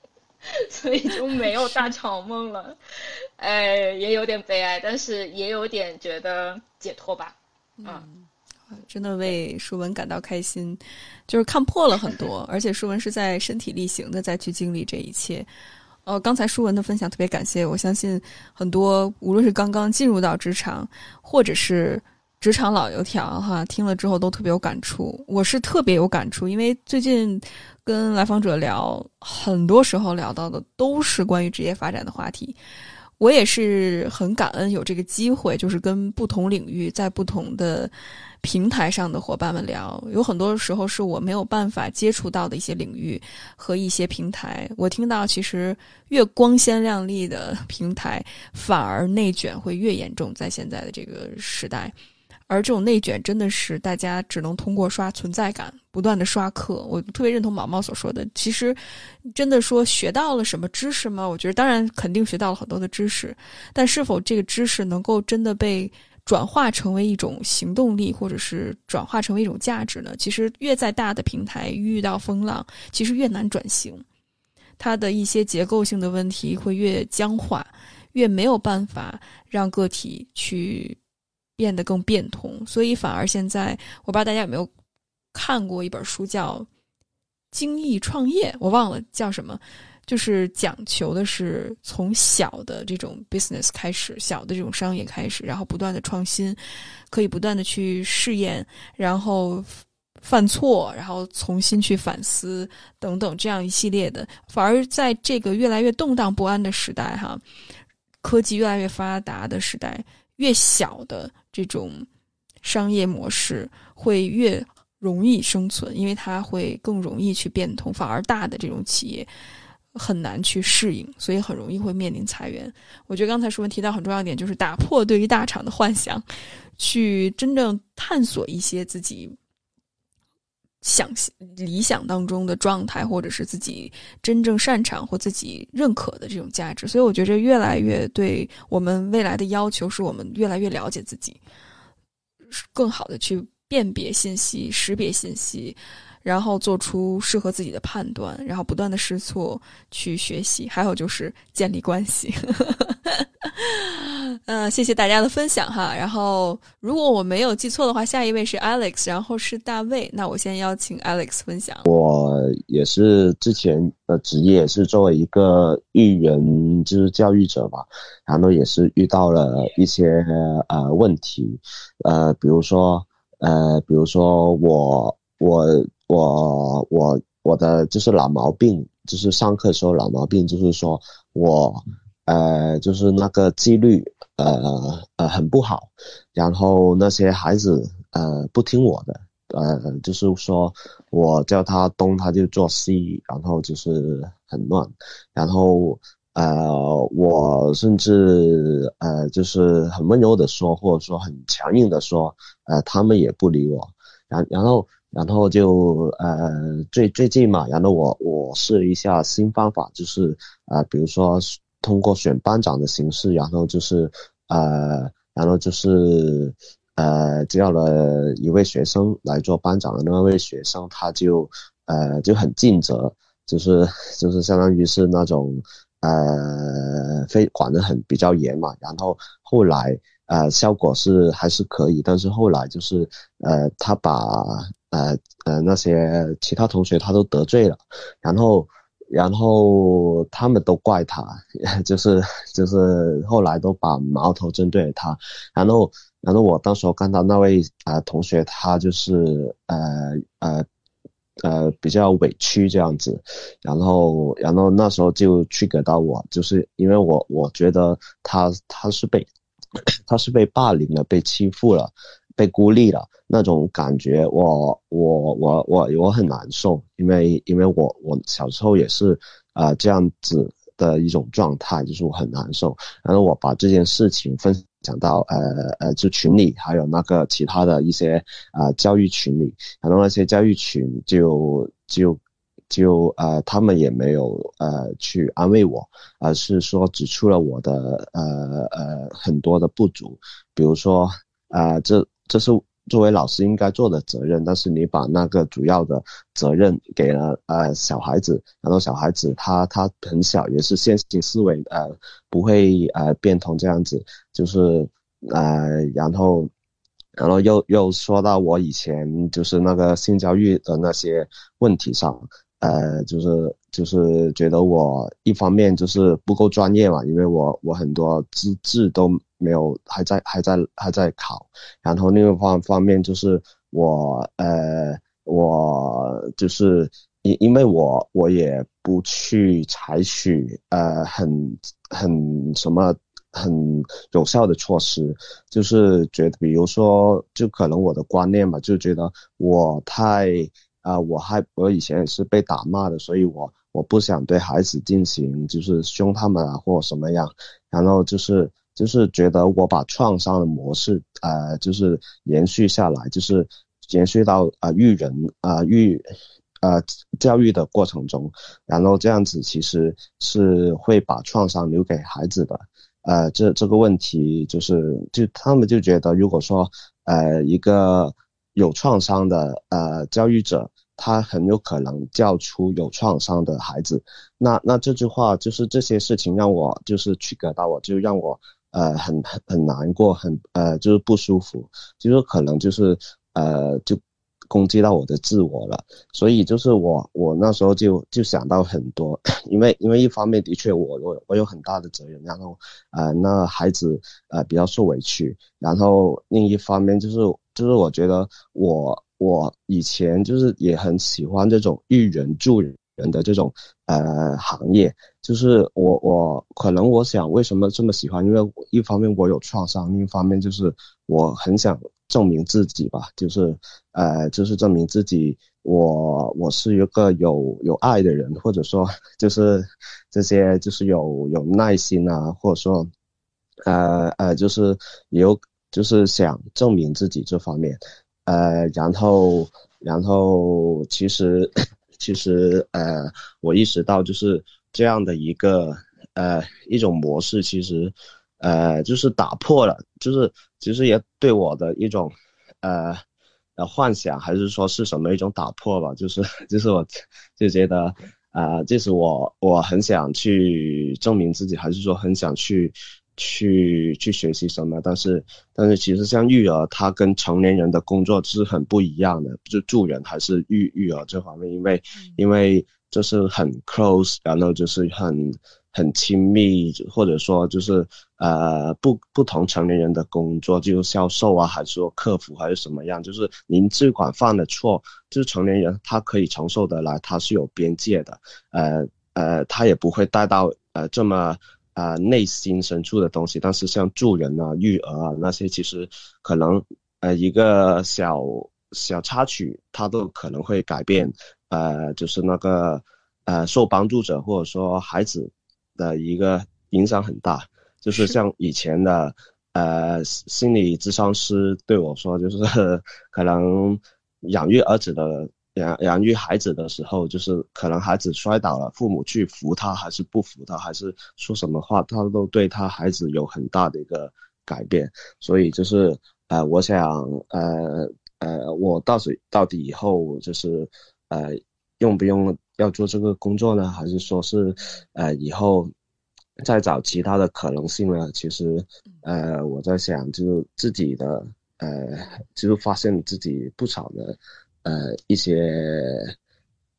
[LAUGHS] 所以就没有大厂梦了。哎，也有点悲哀，但是也有点觉得解脱吧。嗯，真的为舒文感到开心，就是看破了很多，而且舒文是在身体力行的再去经历这一切。呃，刚才舒文的分享特别感谢，我相信很多无论是刚刚进入到职场，或者是。职场老油条哈，听了之后都特别有感触。我是特别有感触，因为最近跟来访者聊，很多时候聊到的都是关于职业发展的话题。我也是很感恩有这个机会，就是跟不同领域在不同的平台上的伙伴们聊。有很多时候是我没有办法接触到的一些领域和一些平台。我听到，其实越光鲜亮丽的平台，反而内卷会越严重，在现在的这个时代。而这种内卷真的是大家只能通过刷存在感，不断的刷课。我特别认同毛毛所说的，其实真的说学到了什么知识吗？我觉得当然肯定学到了很多的知识，但是否这个知识能够真的被转化成为一种行动力，或者是转化成为一种价值呢？其实越在大的平台遇到风浪，其实越难转型，它的一些结构性的问题会越僵化，越没有办法让个体去。变得更变通，所以反而现在，我不知道大家有没有看过一本书，叫《精益创业》，我忘了叫什么，就是讲求的是从小的这种 business 开始，小的这种商业开始，然后不断的创新，可以不断的去试验，然后犯错，然后重新去反思等等这样一系列的，反而在这个越来越动荡不安的时代，哈，科技越来越发达的时代，越小的这种商业模式会越容易生存，因为它会更容易去变通，反而大的这种企业很难去适应，所以很容易会面临裁员。我觉得刚才书文提到很重要一点，就是打破对于大厂的幻想，去真正探索一些自己。想理想当中的状态，或者是自己真正擅长或自己认可的这种价值，所以我觉得越来越对我们未来的要求，是我们越来越了解自己，更好的去辨别信息、识别信息，然后做出适合自己的判断，然后不断的试错去学习，还有就是建立关系。嗯，[LAUGHS] 谢谢大家的分享哈。然后，如果我没有记错的话，下一位是 Alex，然后是大卫。那我先邀请 Alex 分享。我也是之前的职业是作为一个育人，就是教育者吧。然后也是遇到了一些呃问题，呃，比如说呃，比如说我我我我我的就是老毛病，就是上课时候老毛病，就是说我。呃，就是那个纪律，呃呃很不好，然后那些孩子呃不听我的，呃就是说我叫他东他就做西，然后就是很乱，然后呃我甚至呃就是很温柔的说，或者说很强硬的说，呃他们也不理我，然然后然后就呃最最近嘛，然后我我试一下新方法，就是啊比如说。通过选班长的形式，然后就是，呃，然后就是，呃，叫了一位学生来做班长的那位学生，他就，呃，就很尽责，就是就是相当于是那种，呃，非管得很比较严嘛。然后后来，呃，效果是还是可以，但是后来就是，呃，他把，呃呃那些其他同学他都得罪了，然后。然后他们都怪他，[LAUGHS] 就是就是后来都把矛头针对他。然后然后我当时候看到那位啊同学，他就是呃呃呃比较委屈这样子。然后然后那时候就去给到我，就是因为我我觉得他他是被 [COUGHS] 他是被霸凌了，被欺负了。被孤立了那种感觉，我我我我我很难受，因为因为我我小时候也是啊这样子的一种状态，就是我很难受。然后我把这件事情分享到呃呃就群里，还有那个其他的一些啊教育群里，然后那些教育群就就就呃他们也没有呃去安慰我，而是说指出了我的呃呃很多的不足，比如说啊这。这是作为老师应该做的责任，但是你把那个主要的责任给了呃小孩子，然后小孩子他他很小，也是线性思维，呃不会呃变通这样子，就是呃然后然后又又说到我以前就是那个性教育的那些问题上，呃就是就是觉得我一方面就是不够专业嘛，因为我我很多资质都。没有，还在还在还在考，然后另一方方面就是我呃我就是因因为我我也不去采取呃很很什么很有效的措施，就是觉得比如说就可能我的观念吧，就觉得我太啊我还我以前也是被打骂的，所以我我不想对孩子进行就是凶他们啊或什么样，然后就是。就是觉得我把创伤的模式，呃，就是延续下来，就是延续到啊育人啊育，呃教育的过程中，然后这样子其实是会把创伤留给孩子的，呃，这这个问题就是就他们就觉得，如果说呃一个有创伤的呃教育者，他很有可能教出有创伤的孩子，那那这句话就是这些事情让我就是去给到我，就让我。呃，很很很难过，很呃，就是不舒服，就是可能就是呃，就攻击到我的自我了。所以就是我我那时候就就想到很多，[COUGHS] 因为因为一方面的确我我我有很大的责任，然后呃那孩子呃比较受委屈，然后另一方面就是就是我觉得我我以前就是也很喜欢这种育人助人人的这种呃行业，就是我我可能我想为什么这么喜欢，因为一方面我有创伤，另一方面就是我很想证明自己吧，就是呃就是证明自己，我我是一个有有爱的人，或者说就是这些就是有有耐心啊，或者说呃呃就是有就是想证明自己这方面。呃，然后，然后，其实，其实，呃，我意识到就是这样的一个，呃，一种模式，其实，呃，就是打破了，就是其实也对我的一种，呃，呃，幻想，还是说是什么一种打破吧？就是，就是我就觉得，啊，这是我我很想去证明自己，还是说很想去。去去学习什么？但是但是其实像育儿，它跟成年人的工作是很不一样的，就助人还是育育儿这方面，因为因为就是很 close，然后就是很很亲密，或者说就是呃不不同成年人的工作，就销售啊，还是说客服还是什么样，就是您尽管犯的错，就是成年人他可以承受得来，他是有边界的，呃呃，他也不会带到呃这么。啊，内心深处的东西，但是像助人啊、育儿啊那些，其实可能呃一个小小插曲，它都可能会改变呃，就是那个呃受帮助者或者说孩子的一个影响很大。就是像以前的呃心理咨商师对我说，就是 [LAUGHS] 可能养育儿子的。养养育孩子的时候，就是可能孩子摔倒了，父母去扶他还是不扶他，还是说什么话，他都对他孩子有很大的一个改变。所以就是，呃，我想，呃呃，我到底到底以后就是，呃，用不用要做这个工作呢？还是说是，呃，以后再找其他的可能性呢？其实，呃，我在想，就是自己的，呃，就发现自己不少的。呃，一些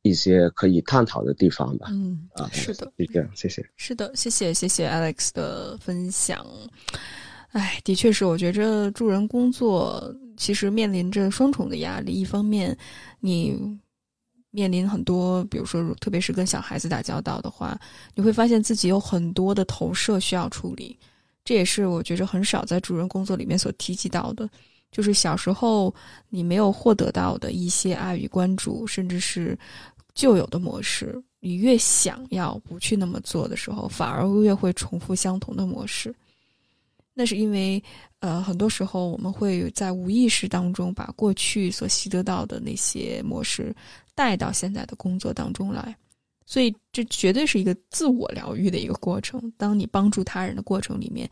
一些可以探讨的地方吧。嗯啊，是的，就这样，谢谢。是的，谢谢谢谢 Alex 的分享。哎，的确是，我觉着助人工作其实面临着双重的压力。一方面，你面临很多，比如说，特别是跟小孩子打交道的话，你会发现自己有很多的投射需要处理。这也是我觉着很少在助人工作里面所提及到的。就是小时候你没有获得到的一些爱与关注，甚至是旧有的模式，你越想要不去那么做的时候，反而越会重复相同的模式。那是因为，呃，很多时候我们会在无意识当中把过去所习得到的那些模式带到现在的工作当中来，所以这绝对是一个自我疗愈的一个过程。当你帮助他人的过程里面。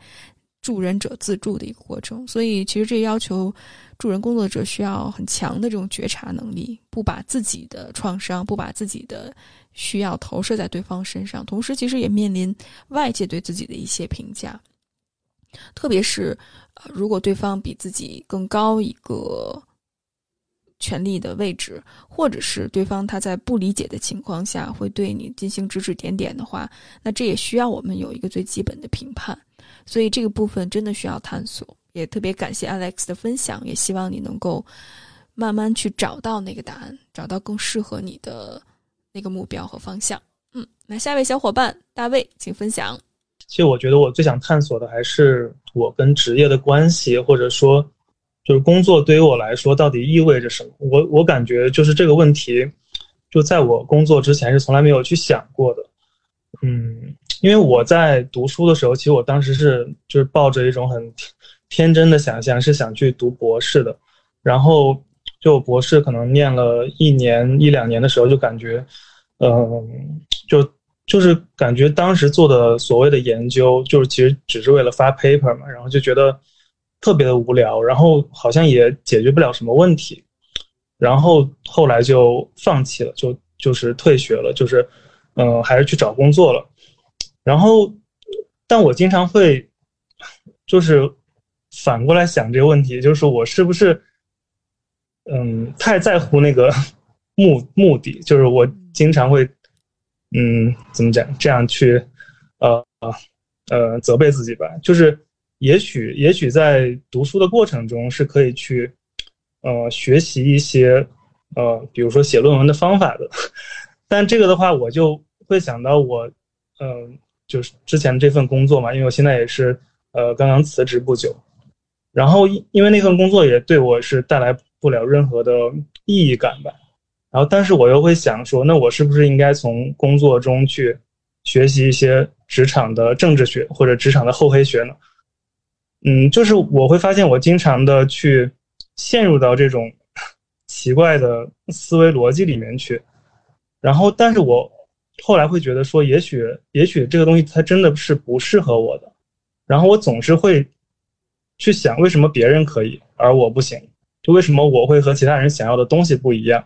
助人者自助的一个过程，所以其实这要求助人工作者需要很强的这种觉察能力，不把自己的创伤、不把自己的需要投射在对方身上，同时其实也面临外界对自己的一些评价，特别是呃，如果对方比自己更高一个权力的位置，或者是对方他在不理解的情况下会对你进行指指点点的话，那这也需要我们有一个最基本的评判。所以这个部分真的需要探索，也特别感谢 Alex 的分享，也希望你能够慢慢去找到那个答案，找到更适合你的那个目标和方向。嗯，那下一位小伙伴大卫，请分享。其实我觉得我最想探索的还是我跟职业的关系，或者说就是工作对于我来说到底意味着什么。我我感觉就是这个问题，就在我工作之前是从来没有去想过的。嗯。因为我在读书的时候，其实我当时是就是抱着一种很天真的想象，是想去读博士的。然后就博士可能念了一年一两年的时候，就感觉，嗯，就就是感觉当时做的所谓的研究，就是其实只是为了发 paper 嘛，然后就觉得特别的无聊，然后好像也解决不了什么问题，然后后来就放弃了，就就是退学了，就是嗯，还是去找工作了。然后，但我经常会，就是反过来想这个问题，就是我是不是，嗯，太在乎那个目目的？就是我经常会，嗯，怎么讲？这样去，呃呃，责备自己吧。就是也许也许在读书的过程中是可以去，呃学习一些呃比如说写论文的方法的。[LAUGHS] 但这个的话，我就会想到我嗯就是之前这份工作嘛，因为我现在也是呃刚刚辞职不久，然后因因为那份工作也对我是带来不了任何的意义感吧。然后但是我又会想说，那我是不是应该从工作中去学习一些职场的政治学或者职场的厚黑学呢？嗯，就是我会发现我经常的去陷入到这种 [LAUGHS] 奇怪的思维逻辑里面去，然后，但是我后来会觉得说，也许，也许这个东西它真的是不适合我的，然后我总是会去想，为什么别人可以，而我不行？就为什么我会和其他人想要的东西不一样？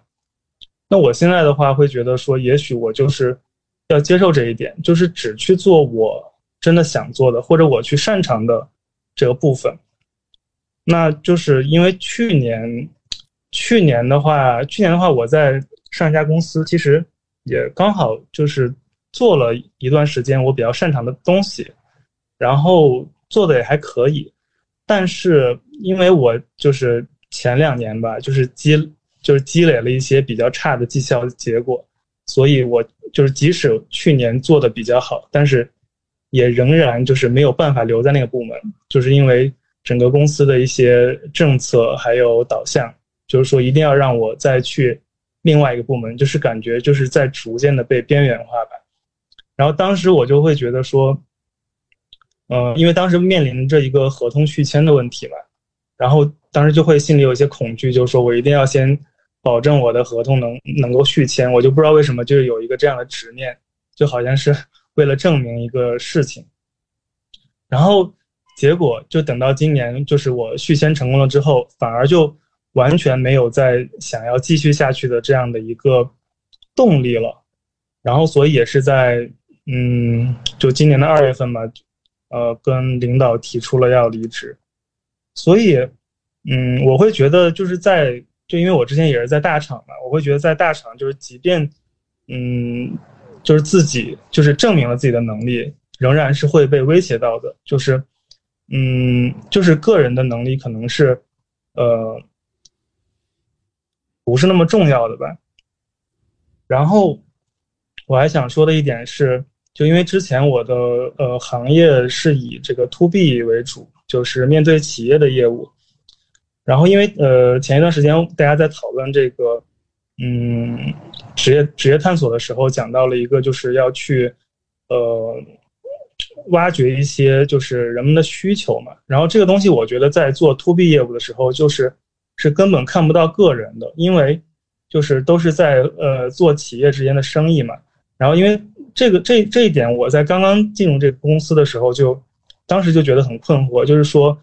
那我现在的话会觉得说，也许我就是要接受这一点，就是只去做我真的想做的，或者我去擅长的。这个部分，那就是因为去年，去年的话，去年的话，我在上一家公司，其实也刚好就是做了一段时间我比较擅长的东西，然后做的也还可以，但是因为我就是前两年吧，就是积就是积累了一些比较差的绩效结果，所以我就是即使去年做的比较好，但是。也仍然就是没有办法留在那个部门，就是因为整个公司的一些政策还有导向，就是说一定要让我再去另外一个部门，就是感觉就是在逐渐的被边缘化吧。然后当时我就会觉得说，嗯，因为当时面临着一个合同续签的问题嘛，然后当时就会心里有一些恐惧，就是说我一定要先保证我的合同能能够续签，我就不知道为什么就是有一个这样的执念，就好像是。为了证明一个事情，然后结果就等到今年，就是我续签成功了之后，反而就完全没有再想要继续下去的这样的一个动力了。然后，所以也是在嗯，就今年的二月份嘛，呃，跟领导提出了要离职。所以，嗯，我会觉得就是在就因为我之前也是在大厂嘛，我会觉得在大厂就是即便嗯。就是自己，就是证明了自己的能力，仍然是会被威胁到的。就是，嗯，就是个人的能力可能是，呃，不是那么重要的吧。然后，我还想说的一点是，就因为之前我的呃行业是以这个 to B 为主，就是面对企业的业务。然后，因为呃前一段时间大家在讨论这个。嗯，职业职业探索的时候讲到了一个，就是要去，呃，挖掘一些就是人们的需求嘛。然后这个东西，我觉得在做 to B 业务的时候，就是是根本看不到个人的，因为就是都是在呃做企业之间的生意嘛。然后因为这个这这一点，我在刚刚进入这个公司的时候，就当时就觉得很困惑，就是说，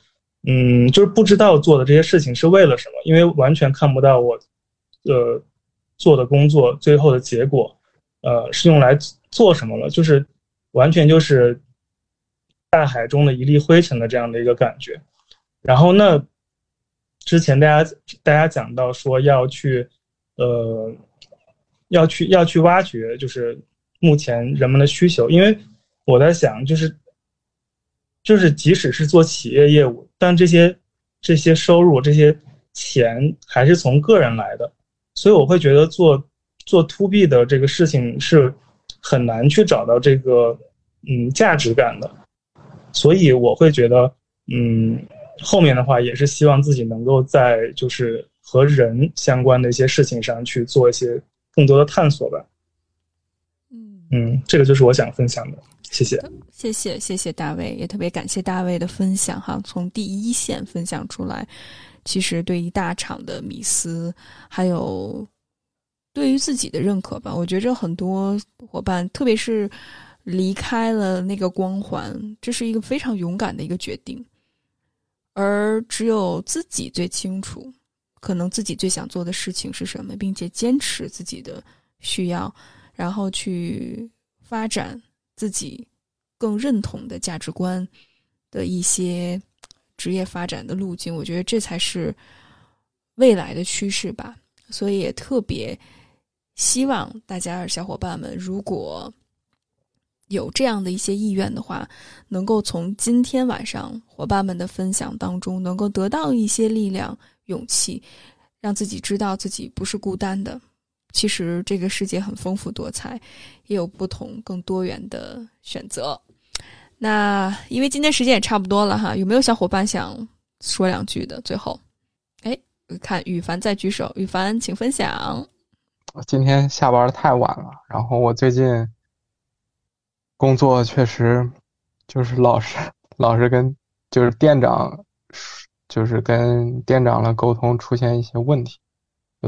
嗯，就是不知道做的这些事情是为了什么，因为完全看不到我，呃。做的工作最后的结果，呃，是用来做什么了？就是完全就是大海中的一粒灰尘的这样的一个感觉。然后那之前大家大家讲到说要去，呃，要去要去挖掘，就是目前人们的需求。因为我在想，就是就是即使是做企业业务，但这些这些收入这些钱还是从个人来的。所以我会觉得做做 to B 的这个事情是很难去找到这个嗯价值感的，所以我会觉得嗯后面的话也是希望自己能够在就是和人相关的一些事情上去做一些更多的探索吧。嗯嗯，这个就是我想分享的，谢谢，谢谢谢谢大卫，也特别感谢大卫的分享哈，从第一线分享出来。其实对于大厂的迷思，还有对于自己的认可吧，我觉着很多伙伴，特别是离开了那个光环，这是一个非常勇敢的一个决定。而只有自己最清楚，可能自己最想做的事情是什么，并且坚持自己的需要，然后去发展自己更认同的价值观的一些。职业发展的路径，我觉得这才是未来的趋势吧。所以也特别希望大家小伙伴们，如果有这样的一些意愿的话，能够从今天晚上伙伴们的分享当中，能够得到一些力量、勇气，让自己知道自己不是孤单的。其实这个世界很丰富多彩，也有不同更多元的选择。那因为今天时间也差不多了哈，有没有小伙伴想说两句的？最后，哎，看羽凡在举手，羽凡请分享。我今天下班太晚了，然后我最近工作确实就是老是 [LAUGHS] 老是跟就是店长就是跟店长的沟通出现一些问题，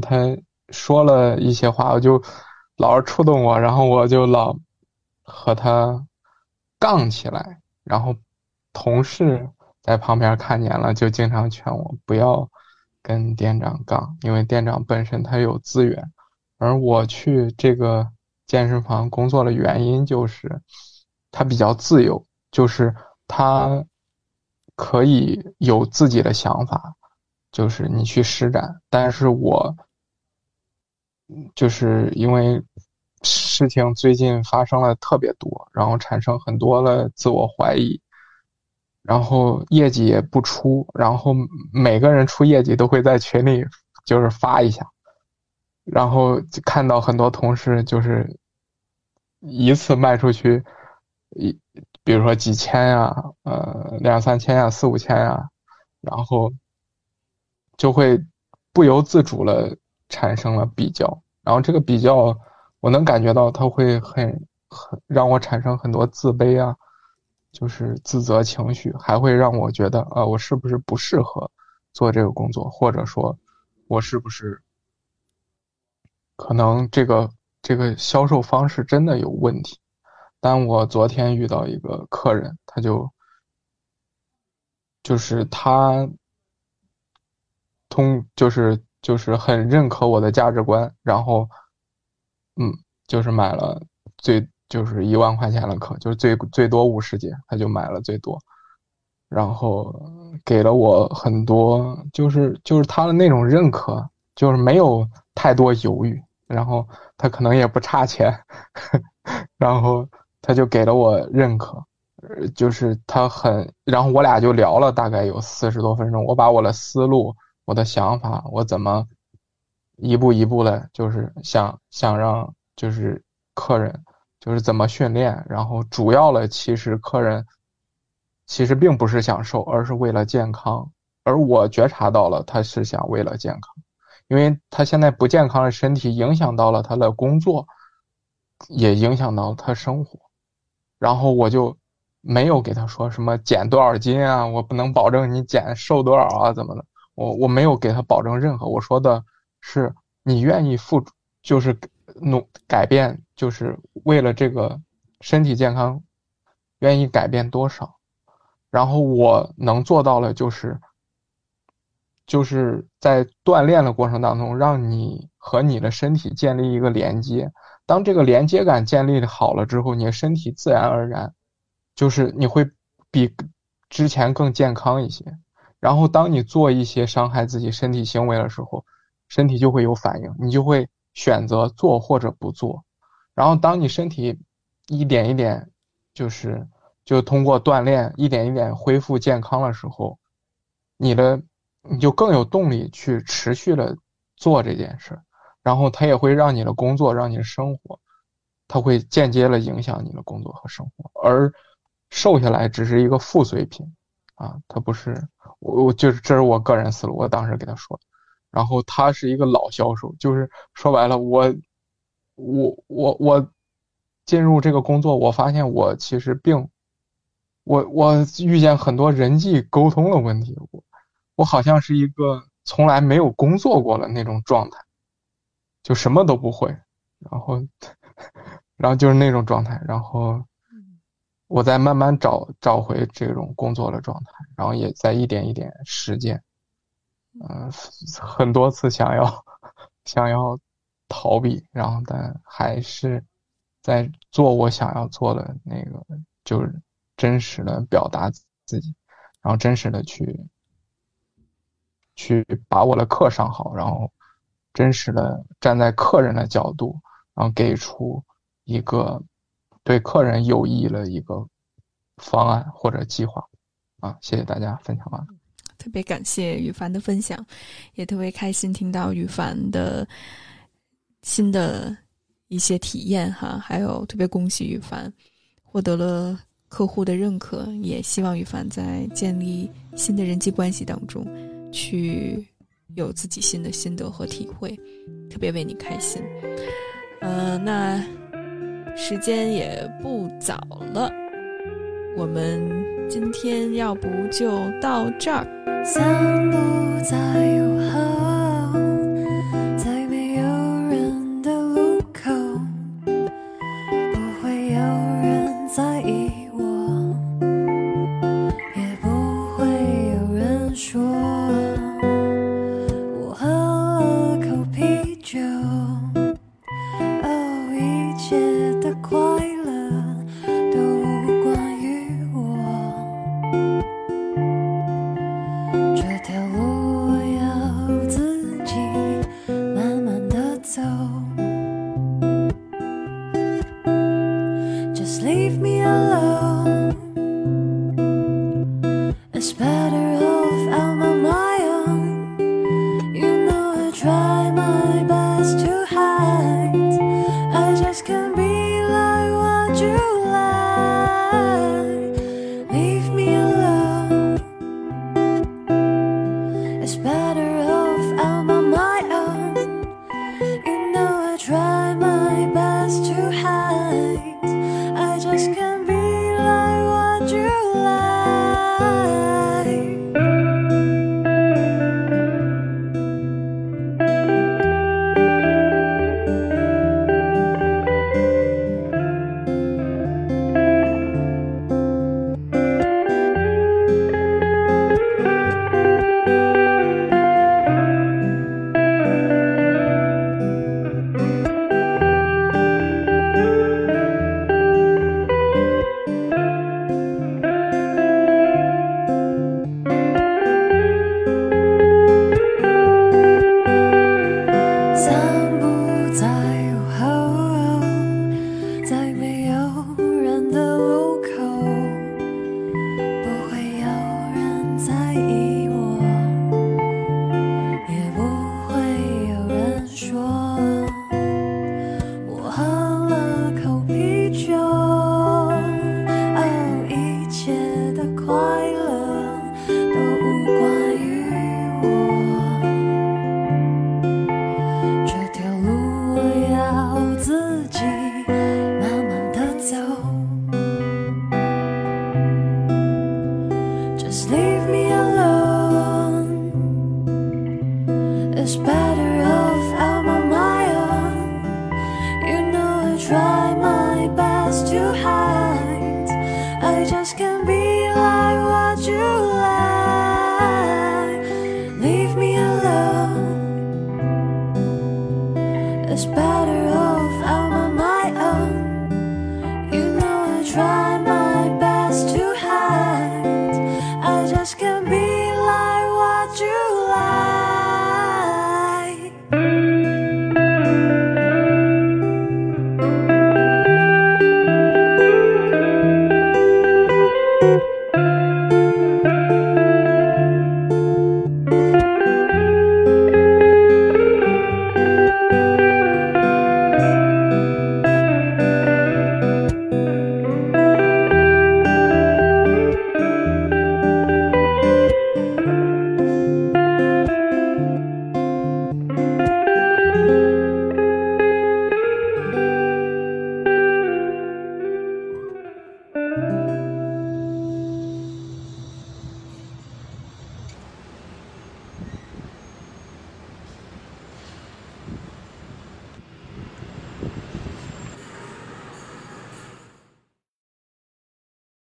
他说了一些话，我就老是触动我，然后我就老和他。杠起来，然后同事在旁边看见了，就经常劝我不要跟店长杠，因为店长本身他有资源，而我去这个健身房工作的原因就是他比较自由，就是他可以有自己的想法，就是你去施展，但是我就是因为。事情最近发生了特别多，然后产生很多的自我怀疑，然后业绩也不出，然后每个人出业绩都会在群里就是发一下，然后看到很多同事就是一次卖出去一，比如说几千呀，呃两三千呀，四五千呀，然后就会不由自主了产生了比较，然后这个比较。我能感觉到他会很很让我产生很多自卑啊，就是自责情绪，还会让我觉得啊，我是不是不适合做这个工作，或者说，我是不是可能这个这个销售方式真的有问题？但我昨天遇到一个客人，他就就是他通就是就是很认可我的价值观，然后。嗯，就是买了最就是一万块钱的课，就是最最多五十节，他就买了最多，然后给了我很多，就是就是他的那种认可，就是没有太多犹豫，然后他可能也不差钱，[LAUGHS] 然后他就给了我认可，就是他很，然后我俩就聊了大概有四十多分钟，我把我的思路、我的想法，我怎么。一步一步的，就是想想让就是客人就是怎么训练，然后主要的其实客人其实并不是想瘦，而是为了健康。而我觉察到了他是想为了健康，因为他现在不健康的身体影响到了他的工作，也影响到他生活。然后我就没有给他说什么减多少斤啊，我不能保证你减瘦多少啊，怎么的？我我没有给他保证任何，我说的。是你愿意付，就是努改变，就是为了这个身体健康，愿意改变多少？然后我能做到的，就是，就是在锻炼的过程当中，让你和你的身体建立一个连接。当这个连接感建立好了之后，你的身体自然而然，就是你会比之前更健康一些。然后当你做一些伤害自己身体行为的时候，身体就会有反应，你就会选择做或者不做。然后，当你身体一点一点，就是就通过锻炼一点一点恢复健康的时候，你的你就更有动力去持续的做这件事。然后，它也会让你的工作，让你的生活，它会间接的影响你的工作和生活。而瘦下来只是一个附随品啊，它不是我，我就是这是我个人思路，我当时给他说。然后他是一个老销售，就是说白了，我，我我我进入这个工作，我发现我其实并，我我遇见很多人际沟通的问题，我我好像是一个从来没有工作过的那种状态，就什么都不会，然后，[LAUGHS] 然后就是那种状态，然后，我在慢慢找找回这种工作的状态，然后也在一点一点实践。嗯，很多次想要想要逃避，然后但还是在做我想要做的那个，就是真实的表达自己，然后真实的去去把我的课上好，然后真实的站在客人的角度，然后给出一个对客人有益的一个方案或者计划。啊，谢谢大家，分享完。特别感谢羽凡的分享，也特别开心听到羽凡的新的一些体验哈，还有特别恭喜羽凡获得了客户的认可，也希望羽凡在建立新的人际关系当中去有自己新的心得和体会，特别为你开心。嗯、那时间也不早了，我们今天要不就到这儿。散步在午